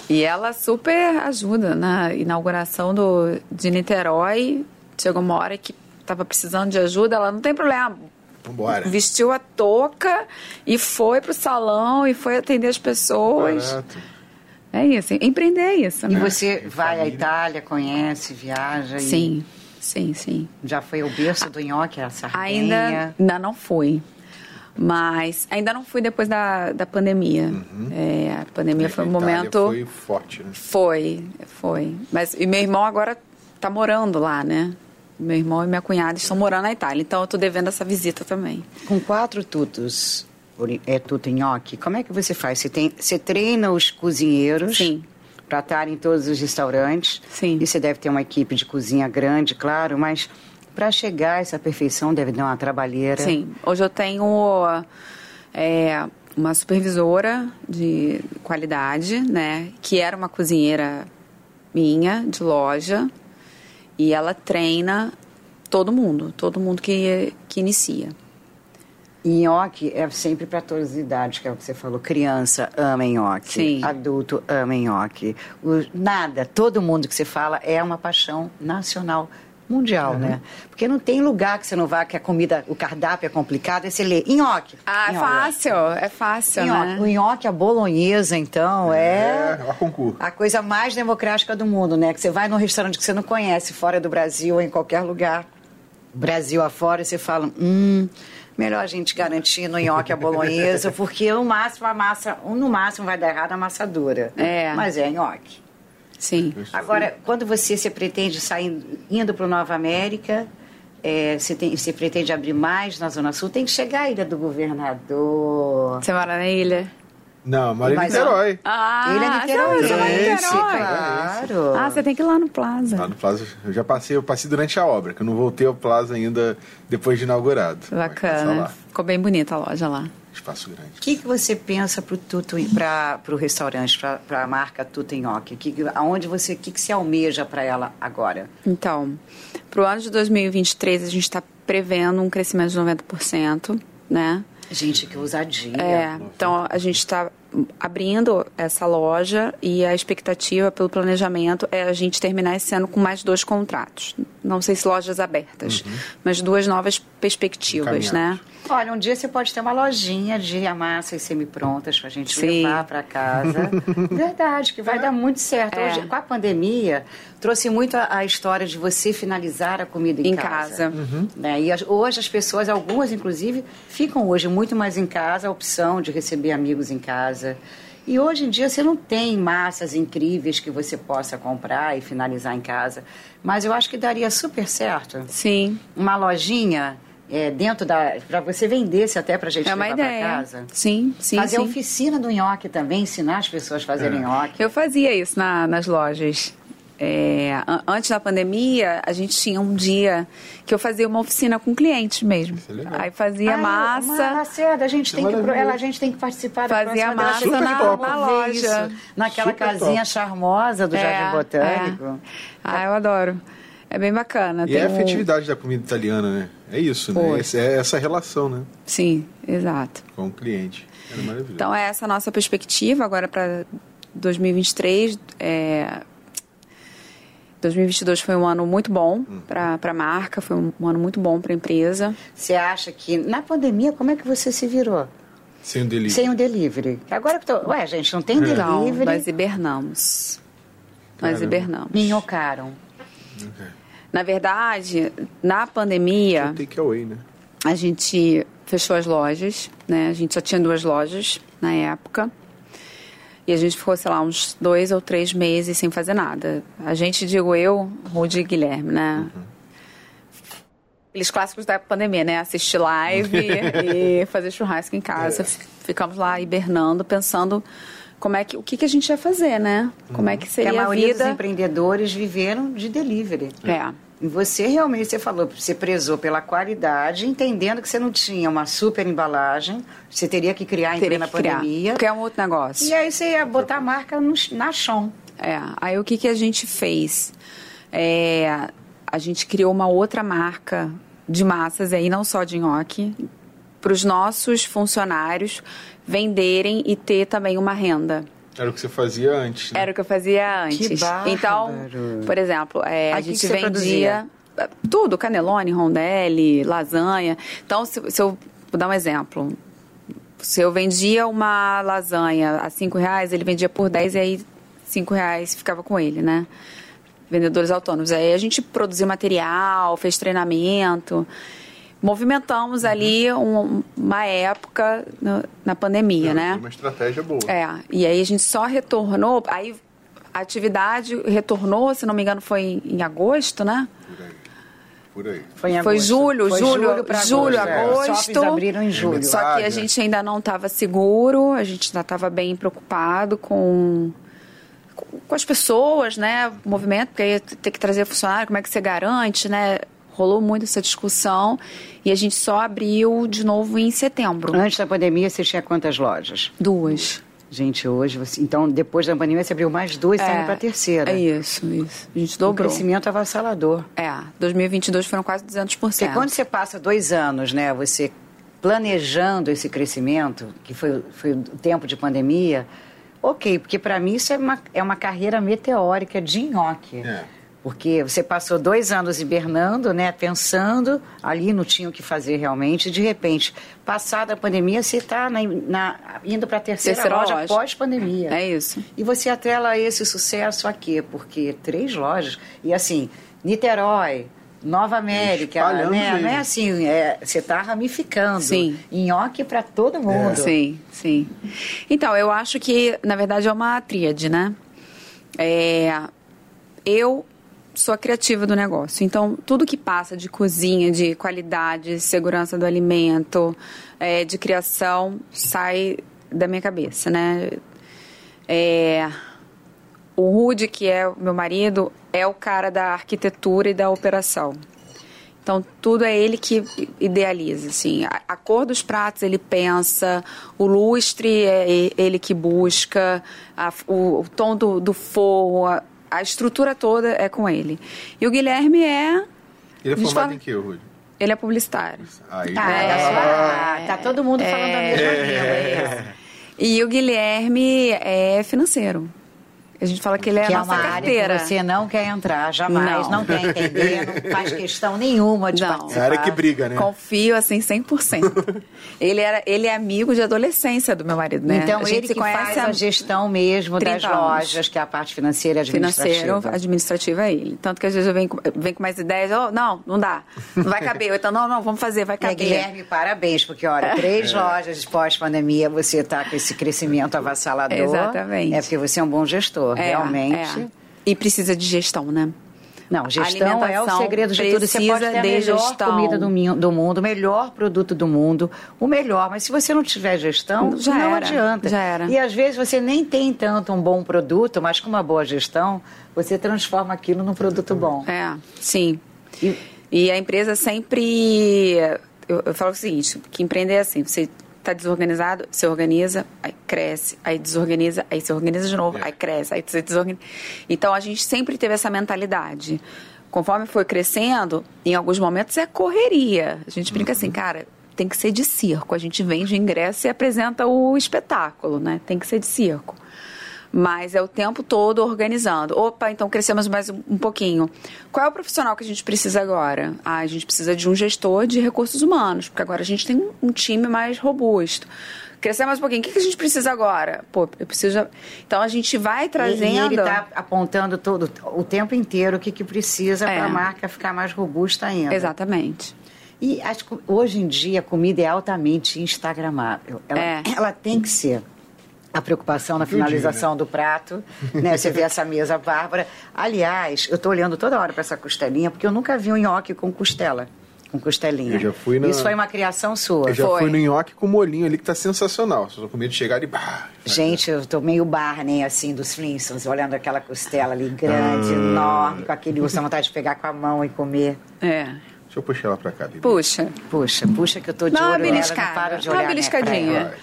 E ela super ajuda na inauguração do, de Niterói. Chegou uma hora que estava precisando de ajuda, ela não tem problema. Vambora. Vestiu a touca e foi pro salão e foi atender as pessoas. Barato. É isso, empreender é isso, E né? você vai à. Itália, conhece, viaja. e Sim, sim, sim. Já foi o berço do nhoque, a Sardenha. Ainda, ainda não fui. Mas ainda não fui depois da, da pandemia. É, a pandemia É, foi um momento. Foi forte, né? Foi, foi. Mas e meu irmão agora tá morando lá, né? Meu irmão e minha cunhada estão morando na Itália, então eu tô devendo essa visita também. Com quatro tutos, é tuto nhoque, como é que você faz? Você, tem, você treina os cozinheiros para estar em todos os restaurantes. Sim. E você deve ter uma equipe de cozinha grande, claro, mas para chegar a essa perfeição deve dar uma trabalheira. Sim. Hoje eu tenho é, uma supervisora de qualidade, né? Que era uma cozinheira minha, de loja. E ela treina todo mundo, todo mundo que, que inicia. Nhoque é sempre para todas as idades, que é o que você falou. Criança ama nhoque. Sim. Adulto ama nhoque. O- nada, todo mundo que você fala é uma paixão nacional. Mundial, né? Porque não tem lugar que você não vá que a comida, o cardápio é complicado, aí você lê nhoque. Ah, é fácil, é fácil, Nhoque. né? O nhoque, a bolonhesa, então, é, É, a concurso. a coisa mais democrática do mundo, né? Que você vai num restaurante que você não conhece, fora do Brasil ou em qualquer lugar, Brasil afora, você fala, hum, melhor a gente garantir no nhoque a bolonhesa, porque no máximo a massa, no máximo vai dar errado a massa dura. É. Mas é nhoque. Sim. Agora, quando você se pretende sair, indo para o Nova América, é, você, tem, você pretende abrir mais na Zona Sul, tem que chegar à Ilha do Governador. Você mora na ilha? Não, Maria Mas, Niterói. Ah, Ele é em Niterói? claro. Ah, você tem que ir lá no Plaza. Lá no Plaza, eu já passei, eu passei durante a obra, que eu não voltei ao Plaza ainda depois de inaugurado. Bacana. Ficou bem bonita a loja lá. espaço grande. O que, que você pensa para o restaurante, para a marca Tuto Nhoque? Que, aonde você, o que, que você almeja para ela agora? Então, para o ano de 2023, a gente está prevendo um crescimento de 90%, né? Gente, que ousadia. É, então a gente está abrindo essa loja e a expectativa pelo planejamento é a gente terminar esse ano com mais dois contratos. Não sei se lojas abertas, uhum. mas duas novas perspectivas, né? Olha, um dia você pode ter uma lojinha de amassas semi-prontas para a gente Sim. levar para casa. Verdade, que vai é. dar muito certo. É. Hoje, com a pandemia, trouxe muito a, a, história de você finalizar a comida em, em casa. casa. Uhum. Né? E hoje as pessoas, algumas inclusive, ficam hoje muito mais em casa, a opção de receber amigos em casa. E hoje em dia você não tem massas incríveis que você possa comprar e finalizar em casa. Mas eu acho que daria super certo. Sim. Uma lojinha é, dentro da. para você vendesse até para a gente é levar para casa. Sim, sim. Fazer sim. oficina do nhoque também, ensinar as pessoas a fazerem é. nhoque. Eu fazia isso na, nas lojas. É, antes da pandemia, a gente tinha um dia que eu fazia uma oficina com clientes mesmo. É Aí fazia ah, massa. Lacerda, a gente tem que ela, a gente tem que participar da Fazia massa na, na, loja, isso, naquela Super casinha top. charmosa do é, Jardim Botânico. É. Ah, eu adoro. É bem bacana. E Tem é a afetividade um... da comida italiana, né? É isso, né? É essa relação, né? Sim, exato. Com o cliente. É maravilhoso. Então, é essa a nossa perspectiva agora para 2023. É... 2022 foi um ano muito bom uhum. para a marca, foi um, um ano muito bom para a empresa. Você acha que na pandemia, como é que você se virou? Sem o delivery. Sem o delivery. Agora que tô... Ué, gente, não tem delivery. Não, nós hibernamos. Nós hibernamos. Minhocaram. Okay. Na verdade, na pandemia. Né? A gente fechou as lojas, né? A gente só tinha duas lojas na época. E a gente ficou, sei lá, uns dois ou três meses sem fazer nada. A gente, digo eu, Rudy e Guilherme, né? Uhum. Aqueles clássicos da pandemia, né? Assistir live e fazer churrasco em casa. É. Ficamos lá hibernando, pensando como é que, o que, que a gente ia fazer, né? Como é que seria a, a maioria vida... dos empreendedores viveram de delivery. É. Você realmente, você falou, você prezou pela qualidade, entendendo que você não tinha uma super embalagem, você teria que criar em teria plena pandemia. Porque é um outro negócio. E aí você ia botar a marca no, na chão. É, aí o que, que a gente fez? É, a gente criou uma outra marca de massas aí, não só de nhoque, para os nossos funcionários venderem e ter também uma renda. Era o que você fazia antes. Né? Era o que eu fazia antes. Que então, por exemplo, é, a gente vendia tudo, canelone, rondelli, lasanha. Então, se, se, eu vou dar um exemplo. Se eu vendia uma lasanha a cinco reais, ele vendia por 10 e aí cinco reais ficava com ele, né? Vendedores autônomos. Aí a gente produziu material, fez treinamento movimentamos uhum. ali um, uma época no, na pandemia, é, né? Uma estratégia boa. É, e aí a gente só retornou, aí a atividade retornou, se não me engano, foi em agosto, né? Por aí. Por aí. Foi, em foi julho, foi julho, julho, julho, agosto. agosto. É. abriram em julho. Só que a gente ainda não estava seguro, a gente ainda estava bem preocupado com com as pessoas, né, o movimento, porque aí tem que trazer funcionário, como é que você garante, né, rolou muito essa discussão e a gente só abriu de novo em setembro. Antes da pandemia, você tinha quantas lojas? Duas. Gente, hoje você. Então, depois da pandemia, você abriu mais duas, é, indo para a terceira. É isso, isso. A gente dobrou. Um crescimento avassalador. É, 2022 foram quase 200%. Porque quando você passa dois anos, né, você planejando esse crescimento, que foi, foi o tempo de pandemia, ok, porque para mim isso é uma, é uma carreira meteórica de nhoque. É. Porque você passou dois anos hibernando, né, pensando, ali não tinha o que fazer realmente, e de repente, passada a pandemia, você está indo para a terceira, terceira loja, loja. pós-pandemia. É isso. E você atrela esse sucesso a quê? Porque três lojas, e assim, Niterói, Nova América, né? Não é assim, é, você está ramificando. Sim. Nhoque para todo mundo. É. Sim, sim. Então, eu acho que, na verdade, é uma tríade, né? É, eu sou a criativa do negócio. Então, tudo que passa de cozinha, de qualidade, segurança do alimento, é, de criação, sai da minha cabeça, né? É, o Rude, que é o meu marido, é o cara da arquitetura e da operação. Então, tudo é ele que idealiza, assim. A, a, cor dos pratos ele pensa, o lustre é ele que busca, a, o, o, tom do, do forro, a, a estrutura toda é com ele. E o Guilherme é. Ele é formado fala... em que, Rui? Ele é publicitário. Aí, ah, é, ah, tá todo mundo é, falando a mesma é, língua. É. E o Guilherme é financeiro. A gente fala que ele é que a é nossa uma área carteira. que você não quer entrar, jamais, não, Não. quer entender, não faz questão nenhuma de Não. É participar. a área que briga, né? Confio assim 100%. ele era ele é amigo de adolescência do meu marido, né? Então, a gente ele se que conhece a gestão mesmo das 30 anos. lojas, que é a parte financeira e financeiro, administrativa. administrativa é ele. Tanto que às vezes eu venho, com- venho com mais ideias, oh, não, não dá, não vai caber. Ou então, não, não, vamos fazer, vai É, caber. Guilherme, parabéns, porque olha, três lojas de pós-pandemia, você está com esse crescimento avassalador. Exatamente. É porque você é um bom gestor, É, realmente. é. E precisa de gestão, né? Não, gestão é o segredo de tudo. Você pode precisa ter a melhor gestão. comida do, do mundo, o melhor produto do mundo, o melhor. Mas se você não tiver gestão, Já não era, adianta. já era. E às vezes você nem tem tanto um bom produto, mas com uma boa gestão, você transforma aquilo num produto bom. É, sim. E- E a empresa sempre. Eu, eu falo o seguinte: que empreender é assim, você está desorganizado, você organiza, aí cresce, aí desorganiza, aí você organiza de novo, É. aí cresce, aí você desorganiza. Então a gente sempre teve essa mentalidade. Conforme foi crescendo, em alguns momentos é correria. A gente brinca assim, cara, tem que ser de circo. A gente vende o ingresso e apresenta o espetáculo, né? Tem que ser de circo. Mas é o tempo todo organizando. Opa, então crescemos mais um pouquinho. Qual é o profissional que a gente precisa agora? Ah, a gente precisa de um gestor de recursos humanos, porque agora a gente tem um- time mais robusto. Crescer mais um pouquinho. O que a gente precisa agora? Pô, eu preciso. Então a gente vai trazendo. E ele está apontando todo, o tempo inteiro o que, que precisa É. para a marca ficar mais robusta ainda. Exatamente. E as hoje em dia a comida é altamente instagramável. Ela, É. ela tem que ser. A preocupação na dia, finalização do prato, né? Você vê essa mesa bárbara. Aliás, eu estou olhando toda hora para essa costelinha, porque eu nunca vi um nhoque com costela, com costelinha. Eu já fui na- Isso foi uma criação sua. Eu já Foi. fui no nhoque com molinho ali que tá sensacional. Só tô com medo de chegar e... Bah, Gente, eu tô meio Barney, assim, dos Flintstones, olhando aquela costela ali grande, Ah. enorme, com aquele urso, vontade de pegar com a mão e comer. É. Deixa eu puxar ela pra cá, Bibi. Puxa. Puxa, puxa que eu tô de Dá uma olho nela, beliscada, não paro de dá uma olhar né, beliscadinha. ela.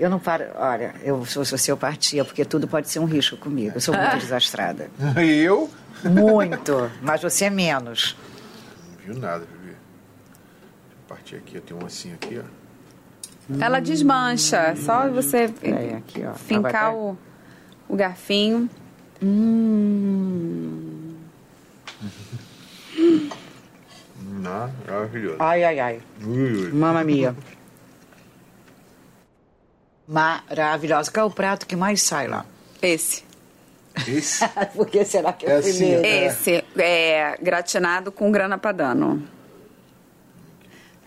Eu não paro, olha, eu, se fosse você eu partia, porque tudo pode ser um risco comigo. Eu sou muito desastrada. E eu? Muito, mas você é menos. Não viu nada, eu partir aqui. Eu tenho um ossinho aqui, ó. Ela desmancha. Só você Peraí, aqui, ó. fincar o, o garfinho. Não, maravilhoso. Ai, ai, ai. Ui, ui. Mamma mia. Maravilhosa. Qual é o prato que mais sai lá? Esse. Esse? Por que será que é, É o assim, primeiro? É. Esse é gratinado com grana padano.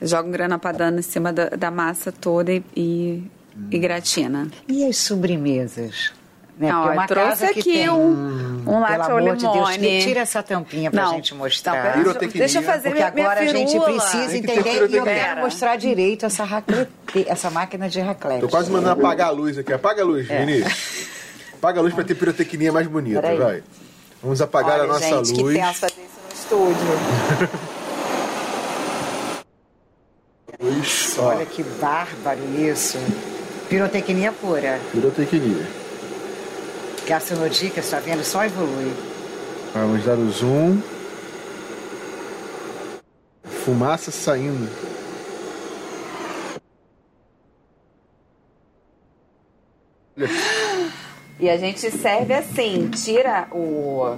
Joga um grana padano em cima da, da massa toda e, e, e gratina. E as sobremesas? Né? Não, Porque eu uma trouxe casa que aqui tem... um, um Pelo latte ao amor de Deus, limone. tira essa tampinha pra Não, gente mostrar. Não, deixa eu fazer Porque minha, minha agora a gente precisa que entender e eu quero mostrar direito essa raclete, essa máquina de raclete. Tô quase mandando apagar a luz aqui. Apaga a luz, Vinícius. Apaga a luz pra ter pirotecnia mais bonita, vai. Vamos apagar Olha, a nossa gente, que luz. Fazer isso no estúdio. Olha que bárbaro isso. Pirotecnia pura. pirotecnia. Gastonodica, está vendo? Só evolui. Vamos dar o zoom. Fumaça saindo. E a gente serve assim, tira o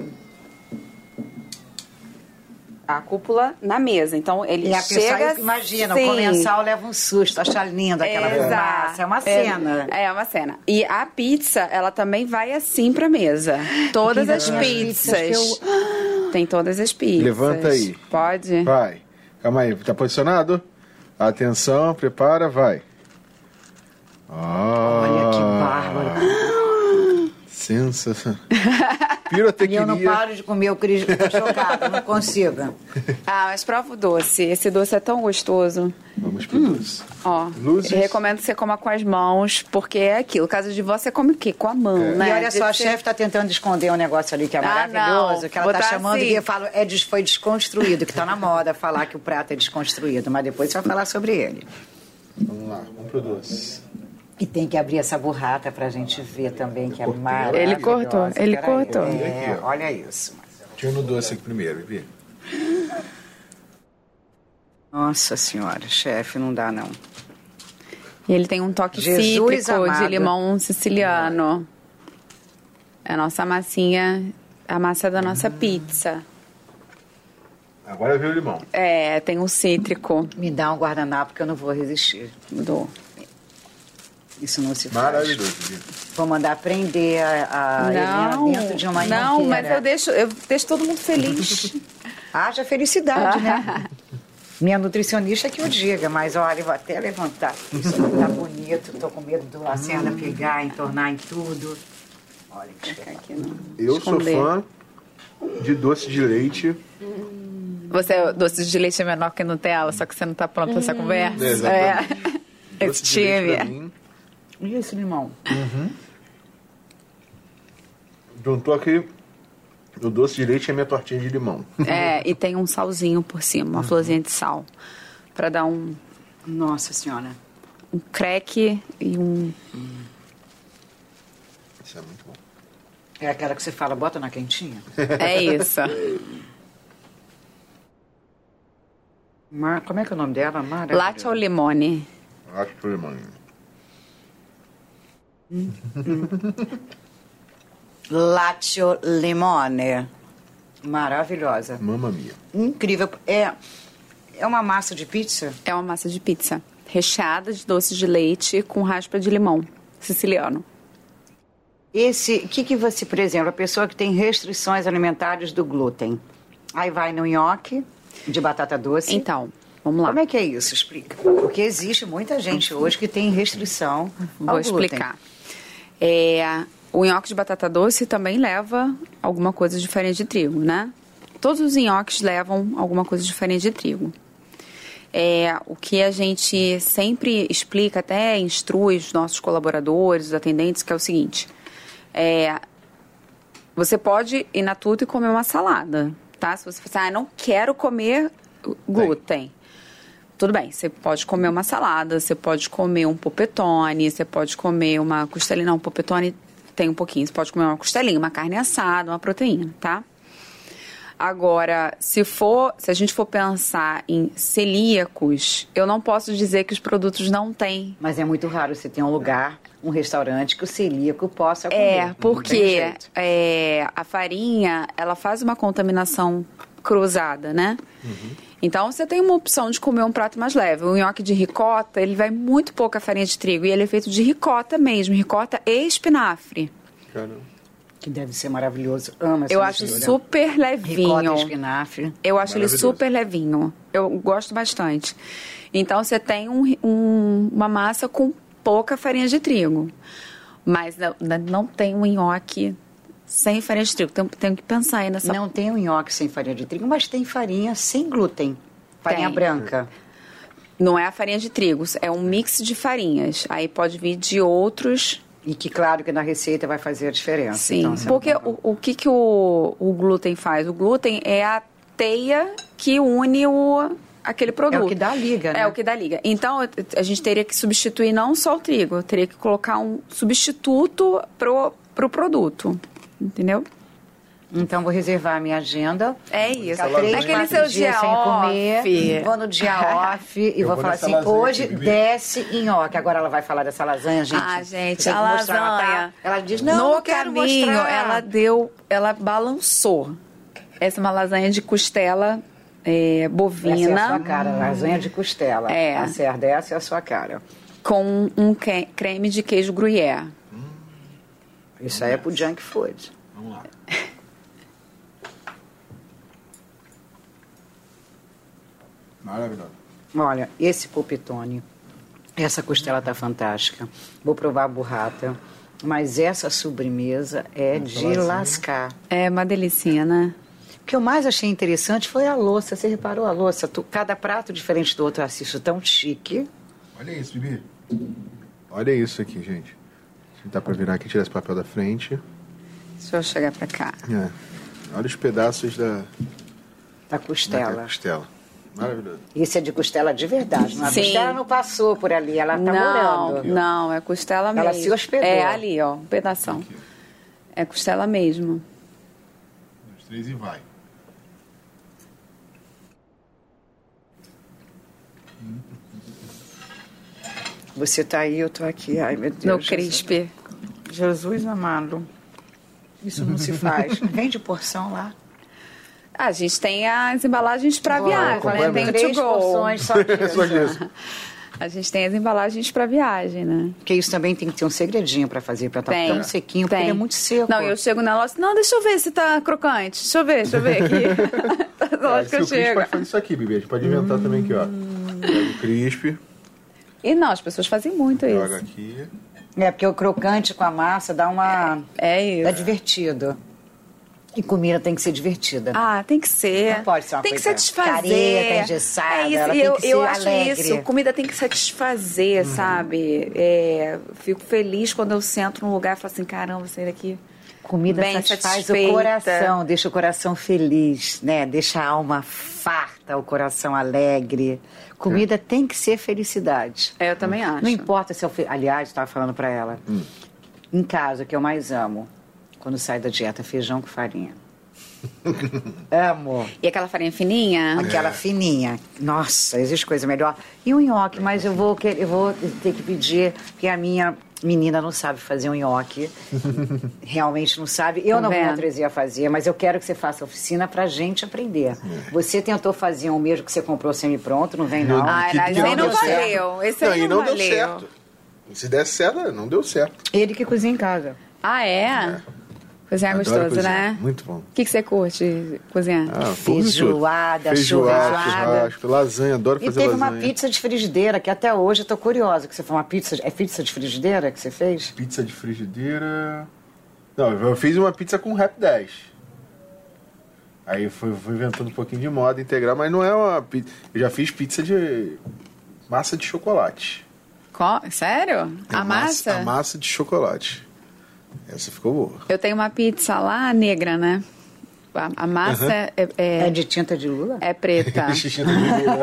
a cúpula na mesa. Então ele E a chega pessoa, imagina, sim. o comensal leva um susto, acha linda aquela Exato. fumaça. É uma cena. É, é uma cena. E a pizza, ela também vai assim pra mesa. Todas as pizzas pizzas. que Tem todas as pizzas. Levanta aí. Pode? Vai. Calma aí, tá posicionado? Atenção, prepara, vai. Olha que Ah, bárbaro. Sensacional. E Pirotecnia. eu não paro de comer o Cris, tô chocada, não consigo. Ah, mas prova o doce. Esse doce é tão gostoso. Vamos pro doce. Ó, Luzes. eu recomendo que você coma com as mãos, porque é aquilo. Caso de vó, você come o quê? Com a mão, É. né? E olha só, a chefe está tentando esconder um negócio ali que é Ah, maravilhoso, não. que ela está chamando assim. e eu falo, é, foi desconstruído, que está na moda falar que o prato é desconstruído, mas depois você vai falar sobre ele. Vamos lá, vamos pro doce. E tem que abrir essa burrata pra gente ver também, que é maravilhosa. Ele cortou, ele cortou. É, olha isso. Tira no doce aqui primeiro, Bibi. Nossa senhora, chefe, não dá não. E ele tem um toque Jesus cítrico de amado. limão siciliano. É a nossa massinha, a massa da nossa pizza. Agora veio o limão. É, tem um cítrico Me dá um guardanapo que eu não vou resistir. do. Isso não se faz. Maravilhoso. Vou mandar prender a, a Helena dentro de uma não, mas eu deixo, eu deixo todo mundo feliz. Haja felicidade, né? Minha nutricionista que o diga, mas olha, eu vou até levantar. Isso não tá bonito, tô com medo do Lacerda pegar, entornar em tudo. Olha que Ficar aqui, não. Eu sou Esconder. fã de doce de leite. Você é doce de leite é menor que Nutella, só que você não tá pronto pra essa conversa. É, exatamente. É. Doce Esse de leite time. E esse limão? Juntou aqui o doce de leite e a minha tortinha de limão. É, e tem um salzinho por cima, uma florzinha de sal. Pra dar um, Nossa senhora. um crack e um. Isso é muito bom. É aquela que você fala, bota na quentinha? É isso. Mar... Como é que é o nome dela? Mara? Latte ao limone. Acho que foi Lattio limone. Maravilhosa. Mamma mia. Incrível. É, é uma massa de pizza? É uma massa de pizza recheada de doce de leite com raspa de limão siciliano. Esse, o que, que você, por exemplo, a pessoa que tem restrições alimentares do glúten, aí vai no nhoque de batata doce. Então, vamos lá. Como é que é isso? Explica. Porque existe muita gente hoje que tem restrição ao Vou glúten. É, o nhoque de batata doce também leva alguma coisa farinha de trigo, né? Todos os nhoques levam alguma coisa farinha de trigo. É, o que a gente sempre explica, até instrui os nossos colaboradores, os atendentes, que é o seguinte: é, você pode ir na tudo e comer uma salada, tá? Se você falar, ah, não quero comer glúten. Tudo bem, você pode comer uma salada, você pode comer um popetone, você pode comer uma costelinha. Não, popetone tem um pouquinho. Você pode comer uma costelinha, uma carne assada, uma proteína, tá? Agora, se for, se a gente for pensar em celíacos, eu não posso dizer que os produtos não têm. Mas é muito raro você ter um lugar, um restaurante que o celíaco possa comer. É, porque é, a farinha, ela faz uma contaminação cruzada, né? Então, você tem uma opção de comer um prato mais leve. O nhoque de ricota, ele vai muito pouca farinha de trigo. E ele é feito de ricota mesmo, ricota e espinafre. Caramba. Que deve ser maravilhoso. Amo essa Eu acho mistura. super Ricota levinho. e espinafre. Eu acho ele super levinho. Eu gosto bastante. Então você tem um- um- uma massa com pouca farinha de trigo. Mas não, não tem um nhoque sem farinha de trigo. Tem, tem que pensar aí nessa. Não tem o nhoque sem farinha de trigo, mas tem farinha sem glúten. Farinha Tem. branca. Não é a farinha de trigo, é um mix de farinhas. Aí pode vir de outros. E que, claro, que na receita vai fazer a diferença. Sim. Então, Porque tá- o, o que, que o, o glúten faz? O glúten é a teia que une o, aquele produto. É o que dá liga, né? É o que dá liga. Então, a gente teria que substituir não só o trigo, teria que colocar um substituto pro, pro produto. Entendeu? Então vou reservar a minha agenda. É isso. Três, É aquele quatro seu dia sem comer. off. Vou no dia off e vou vou falar assim, lasanha hoje aqui, Bibi. desce em nhoque. Agora ela vai falar dessa lasanha, gente. Ah, gente, que a mostrar, tá? lasanha. Ela diz, não, no não quero caminho, mostrar. ela deu, ela balançou. Essa é uma lasanha de costela é, Essa é a bovina sua cara, lasanha de costela. É. A cerda, essa é a sua cara. com um que- creme de queijo gruyère. Isso aí é pro junk food. Vamos lá. Maravilhoso. Olha, esse polpetone, essa costela tá fantástica. Vou provar a burrata. Mas essa sobremesa é de lascar. É uma delicinha, né? O que eu mais achei interessante foi a louça. Você reparou a louça? Tu- cada prato diferente do outro. Eu assisto tão chique. Olha isso, Bibi. Olha isso aqui, gente. Dá pra virar aqui e tirar esse papel da frente. Deixa eu chegar pra cá. É. Olha os pedaços da, Da da costela. costela. Maravilhoso. Esse é de costela de verdade. Não, a Sim. costela não passou por ali, ela tá não, morando. não, é costela Ela mesmo. se hospedou. É ali, ó, um pedação. É costela mesmo. Um, dois, três e vai. Você tá aí, eu tô aqui. Ai, meu Deus. No Jesus. crisp. Jesus amado. Isso não se faz. Vende porção lá. Ah, a gente tem as embalagens para viagem, né? Tem Três porções só disso. Só disso. A gente tem as embalagens para viagem, né? Porque isso também tem que ter um segredinho pra fazer, pra estar Tem. tão sequinho, porque Tem. ele é muito seco. Não, eu chego na loja, não, deixa eu ver se tá crocante. Deixa eu ver, deixa eu ver aqui. Na É, loja que se eu o Cris chego. pode fazer isso aqui, Bibi. A gente pode inventar também aqui, ó. Pega o crisp, E não, as pessoas fazem muito joga isso. aqui. É, porque o crocante com a massa dá uma... É Dá isso. divertido. E comida tem que ser divertida. Ah, tem que ser. Não pode ser uma Tem que coisa satisfazer. careta, engessada, É isso, ela tem eu, que eu ser acho alegre. isso. Comida tem que satisfazer, sabe? É, fico feliz quando eu sento num lugar e falo assim, caramba, sair daqui. Comida bem satisfaz satisfeita. o coração, deixa o coração feliz, né? Deixa a alma farta, o coração alegre. Comida tem que ser felicidade. É, eu também acho. Não importa se eu... Fe... Aliás, estava falando para ela. Em casa, o que eu mais amo, quando sai da dieta, feijão com farinha. amo. E aquela farinha fininha? Aquela fininha. Nossa, existe coisa melhor. E o nhoque, mas eu vou, eu vou ter que pedir, porque a minha menina não sabe fazer um nhoque. Realmente não sabe. Eu Tá não vou vendo? na Tresia fazer, mas eu quero que você faça oficina pra gente aprender. Você tentou fazer um mesmo que você comprou semi-pronto, não vem não. Ah, Que- não não deu certo. valeu. Esse Não, aí e não, não deu certo. Se der certo, não deu certo. Ele que cozinha em casa. Ah, é? Cozinhar Adoro gostoso, cozinhar. né? Muito bom. O que, que você curte cozinhar? Ah. Feijoada, Feijoada, churrasco. lasanha, adoro E fazer teve lasanha. uma pizza de frigideira, que até hoje eu tô curiosa, que você foi uma pizza. É pizza de frigideira que você fez? Pizza de frigideira. Não, eu fiz uma pizza com Rap 10. Aí fui, fui inventando um pouquinho de moda integral, mas não é uma pizza. Eu já fiz pizza de massa de chocolate. Qual? Sério? É A massa? A massa de chocolate. Essa ficou boa. Eu tenho uma pizza lá negra, né? A, massa é, é, É de tinta de lula? é preta. Xixi do menino.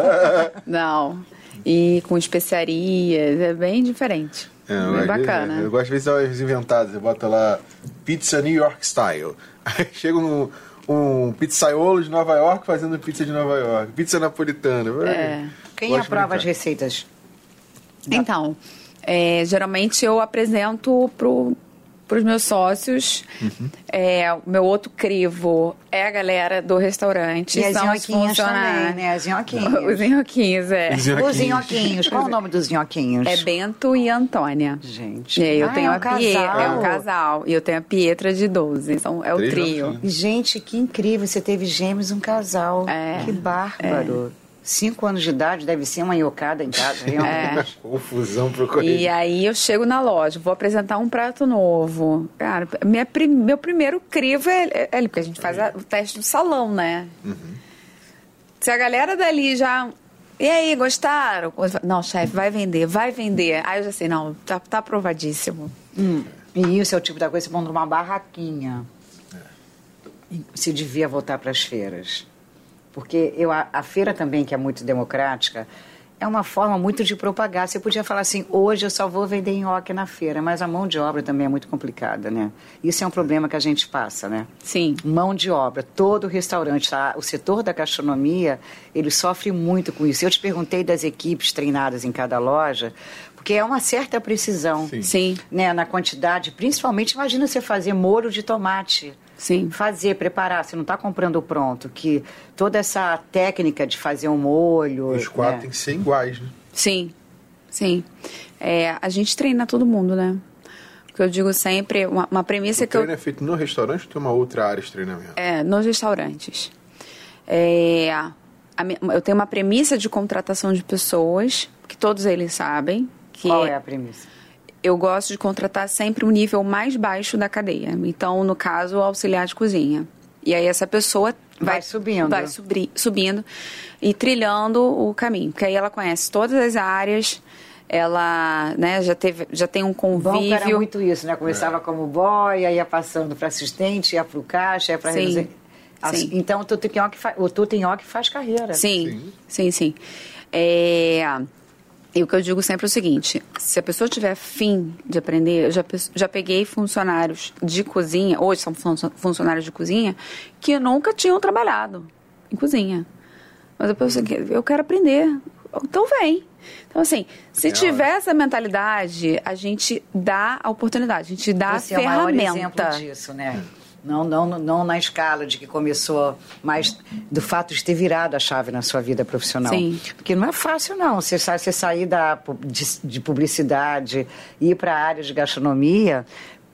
Não. E com especiarias, é bem diferente. É, eu bem de- bacana. Eu gosto de ver essas inventadas. Você bota lá pizza New York style. Aí chega um, um pizzaiolo de Nova York fazendo pizza de Nova York. Pizza napolitana. É. Quem Gosto de aprova as receitas? Então, é, geralmente eu apresento pro para os meus sócios. Uhum. É, o meu outro crivo é a galera do restaurante. E as são os nhoquinhas funcionários. também, né? As Os nhoquinhas. nhoquinhos, é. Os Os nhoquinhos. Qual o nome dos nhoquinhos? É Bento e Antônia. Gente. E aí eu Ah, tenho é um a Pietra, é um casal. casal. E eu tenho a Pietra de 12. Então é o Três trio. nhoquinhos. Gente, que incrível. Você teve gêmeos um casal. É. Que bárbaro. Cinco anos de idade, deve ser uma iocada em casa, realmente. Confusão pro correio. E aí eu chego na loja, vou apresentar um prato novo. Cara, minha prim- meu primeiro crivo é, é, é- porque a gente faz a- o teste do salão, né? Se a galera dali já. E aí, gostaram? Não, chefe, vai vender, vai vender. Aí eu já sei, não, tá, tá aprovadíssimo. Hum, E isso é o tipo da coisa que você monta uma barraquinha. E Você devia voltar para as feiras. Porque eu, a, a feira também, que é muito democrática, é uma forma muito de propagar. Você podia falar assim, hoje eu só vou vender nhoque na feira, mas a mão de obra também é muito complicada, né? Isso é um problema que a gente passa, né? Sim. Mão de obra. Todo restaurante, tá? o setor da gastronomia, ele sofre muito com isso. Eu te perguntei das equipes treinadas em cada loja, porque é uma certa precisão Sim. Sim, né, na quantidade, principalmente imagina você fazer molho de tomate. Sim. Fazer, preparar, você não está comprando o pronto, que toda essa técnica de fazer um molho. Os quatro né? têm que ser iguais, né? Sim, sim. É, a gente treina todo mundo, né? Porque eu digo sempre, uma, uma premissa O que eu. treino é feito no restaurante ou tem uma outra área de treinamento? É, nos restaurantes. É, a eu tenho uma premissa de contratação de pessoas, que todos eles sabem, que Qual é a premissa? Eu gosto de contratar sempre o nível mais baixo da cadeia. Então, no caso, o auxiliar de cozinha. E aí essa pessoa vai, Vai subindo. vai subri- subindo e trilhando o caminho, porque aí ela conhece todas as áreas, ela, né, já teve, já tem um convívio. era muito isso, né? Começava como boy, aí ia passando para assistente, ia para o caixa, ia para Sim. As- Sim. Então o Tutinhoque fa... o Tutinhoque faz carreira. Sim, sim, sim. É, E o que eu digo sempre é o seguinte: se a pessoa tiver fim de aprender, eu já, já peguei funcionários de cozinha, hoje são fun- funcionários de cozinha, que nunca tinham trabalhado em cozinha. Mas eu pensei que eu quero aprender. então vem. Então, assim, se É tiver essa mentalidade, a gente dá a oportunidade, a gente dá Você a é o maior ferramenta. exemplo disso, né? Não, não, não na escala de que começou, mas do fato de ter virado a chave na sua vida profissional. Sim. Porque não é fácil, não. Você, sa- você sair da, de, de publicidade ir para a área de gastronomia,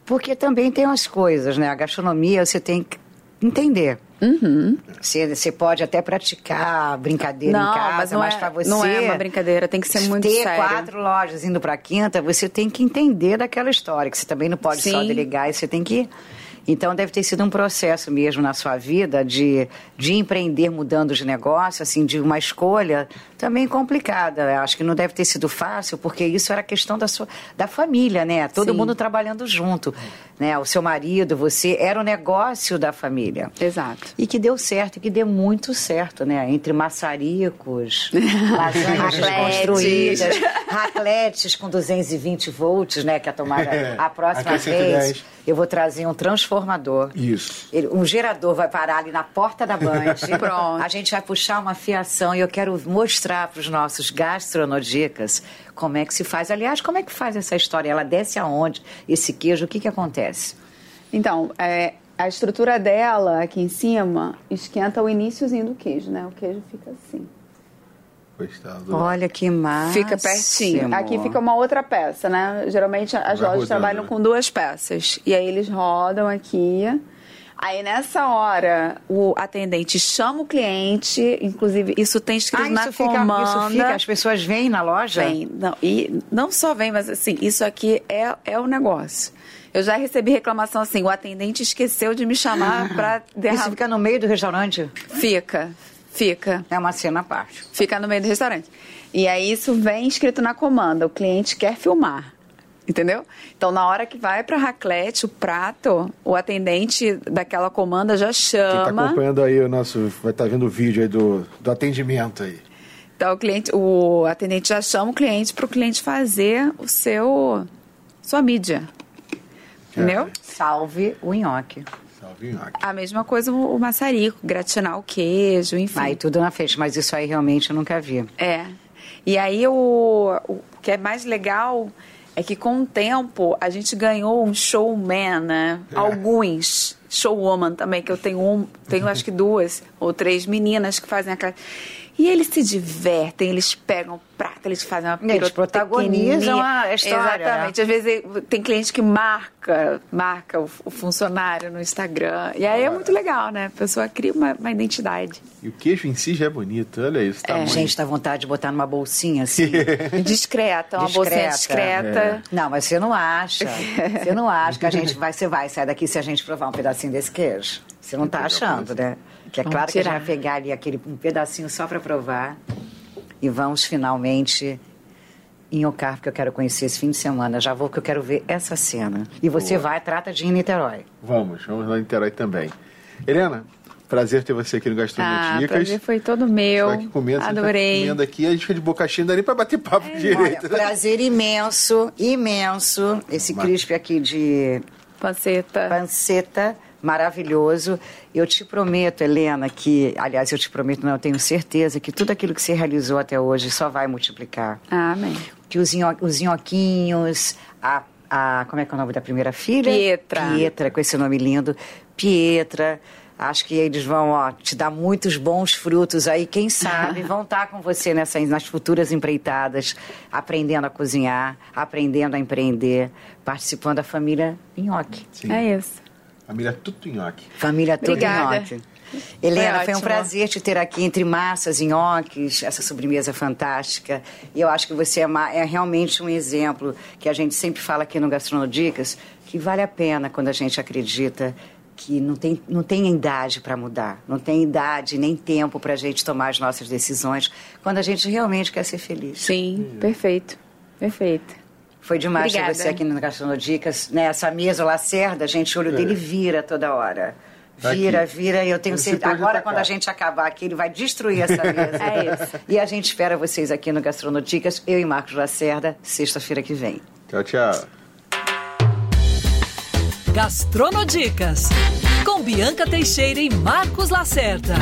porque também tem umas coisas, né? A gastronomia você tem que entender. Você, você pode até praticar brincadeira Não, em casa, mas mas é- para você. não é uma brincadeira, tem que ser muito ter sério. quatro lojas indo para quinta, você tem que entender daquela história, que você também não pode só Sim. delegar, e você tem que. Então deve ter sido um processo mesmo na sua vida de, de empreender mudando de negócio, assim, de uma escolha também complicada. Acho que não deve ter sido fácil, porque isso era questão da sua da família, né? Todo Sim. mundo trabalhando junto, né? O seu marido, você era o negócio da família. Exato. E que deu certo, e que deu muito certo, né? Entre maçaricos, lasanhas Racletes. desconstruídas, racletes com 220 volts, né? Que a tomada, É, a próxima é vez, 110. eu vou trazer um transformador. Isso. Ele- um gerador vai parar ali na porta da Band. Pronto. A gente vai puxar uma fiação e eu quero mostrar para os nossos gastronodicas como é que se faz. Aliás, como é que faz essa história? Ela desce aonde? Esse queijo, o que, que acontece? Então, é, a estrutura dela aqui em cima esquenta o iníciozinho do queijo, né? O queijo fica assim. Gostado. Olha que massa. Fica pertinho. Aqui fica uma outra peça, né? Geralmente as Vai lojas rodando, trabalham né? com duas peças. E aí eles rodam aqui. Aí nessa hora o atendente chama o cliente, inclusive isso tem escrito Ah, na isso fica, comanda. isso fica, as pessoas vêm na loja? Vem. Não, e não só vem, mas assim, isso aqui é, é o negócio. Eu já recebi reclamação assim, o atendente esqueceu de me chamar para Isso derramar. fica no meio do restaurante? Fica, fica. É uma cena à parte. Fica no meio do restaurante. E aí isso vem escrito na comanda, o cliente quer filmar. Entendeu? Então, na hora que vai para raclete, o prato, o atendente daquela comanda já Quem tá chama. acompanhando aí o nosso. Vai estar vendo o vídeo aí do, do atendimento aí. Então, o cliente, o atendente já chama o cliente para o cliente fazer o seu sua mídia. Entendeu? Salve o nhoque. Salve, nhoque. A mesma coisa o, maçarico, gratinar o queijo, enfim. Aí tudo na frente, mas isso aí realmente eu nunca vi. É. E aí o, o que é mais legal é que com o tempo a gente ganhou um showman, né? É. Alguns showwoman também, que eu tenho um, tenho acho que duas ou três meninas que fazem aquela. E eles se divertem, eles pegam o prato, eles fazem uma Eles protagonizam pirotecnia. a história, Exatamente. Às vezes tem cliente que marca, marca o, o funcionário no Instagram. E aí é muito legal, né? A pessoa cria uma, uma identidade. E o queijo em si já é bonito, olha isso. Tá muito- Gente, dá vontade de botar numa bolsinha assim. Discreta, uma bolsinha Discreta. discreta. Não, mas você não acha. Você não acha que a gente vai, você vai sair daqui se a gente provar um pedacinho desse queijo. Você não tá achando, né? Que é Vamos claro que a gente tirar. vai pegar ali aquele um pedacinho só para provar e vamos finalmente enhocar, porque eu quero conhecer esse fim de semana. Já vou, porque eu quero ver essa cena. E você Boa. vai, trata de ir em Niterói. Vamos, vamos lá em Niterói também. Helena, prazer ter você aqui no Ah, Gastronomia o prazer foi todo meu. Tô aqui comendo, tá Adorei. comendo aqui, a gente fica de boca cheia, não dá nem pra bater papo Olha, direito. né? prazer imenso, imenso. Esse Mas- crisp aqui de Panceta. panceta maravilhoso. Eu te prometo, Helena, que, aliás, eu te prometo, não, eu tenho certeza que tudo aquilo que você realizou até hoje só vai multiplicar. Amém. Que os, nho, os nhoquinhos, a, a. Como é que é o nome da primeira filha? Pietra. Pietra, com esse nome lindo. Pietra. Acho que eles vão ó, te dar muitos bons frutos aí. Quem sabe vão estar com você nessa, nas futuras empreitadas, aprendendo a cozinhar, aprendendo a empreender, participando da família Nhoque. Sim. É isso. Família tudo nhoque. Família toda Obrigada. nhoque. Helena, foi, um ótimo. prazer te ter aqui entre massas nhoques, essa sobremesa fantástica. E eu acho que você é, ma- é realmente um exemplo que a gente sempre fala aqui no Gastronodicas, que vale a pena quando a gente acredita que não tem, não tem idade para mudar, não tem idade nem tempo para a gente tomar as nossas decisões, quando a gente realmente quer ser feliz. Sim, perfeito. Perfeito. Foi demais ter você aqui no Gastronodicas. Né? Essa mesa, o Lacerda, gente, o olho dele vira toda hora. Tá Vira, aqui. vira, e eu tenho certeza. Agora, quando a gente acabar aqui, ele vai destruir essa mesa. É isso. E a gente espera vocês aqui no Gastronodicas, eu e Marcos Lacerda, sexta-feira que vem. Tchau, tchau. Gastronodicas, com Bianca Teixeira e Marcos Lacerda.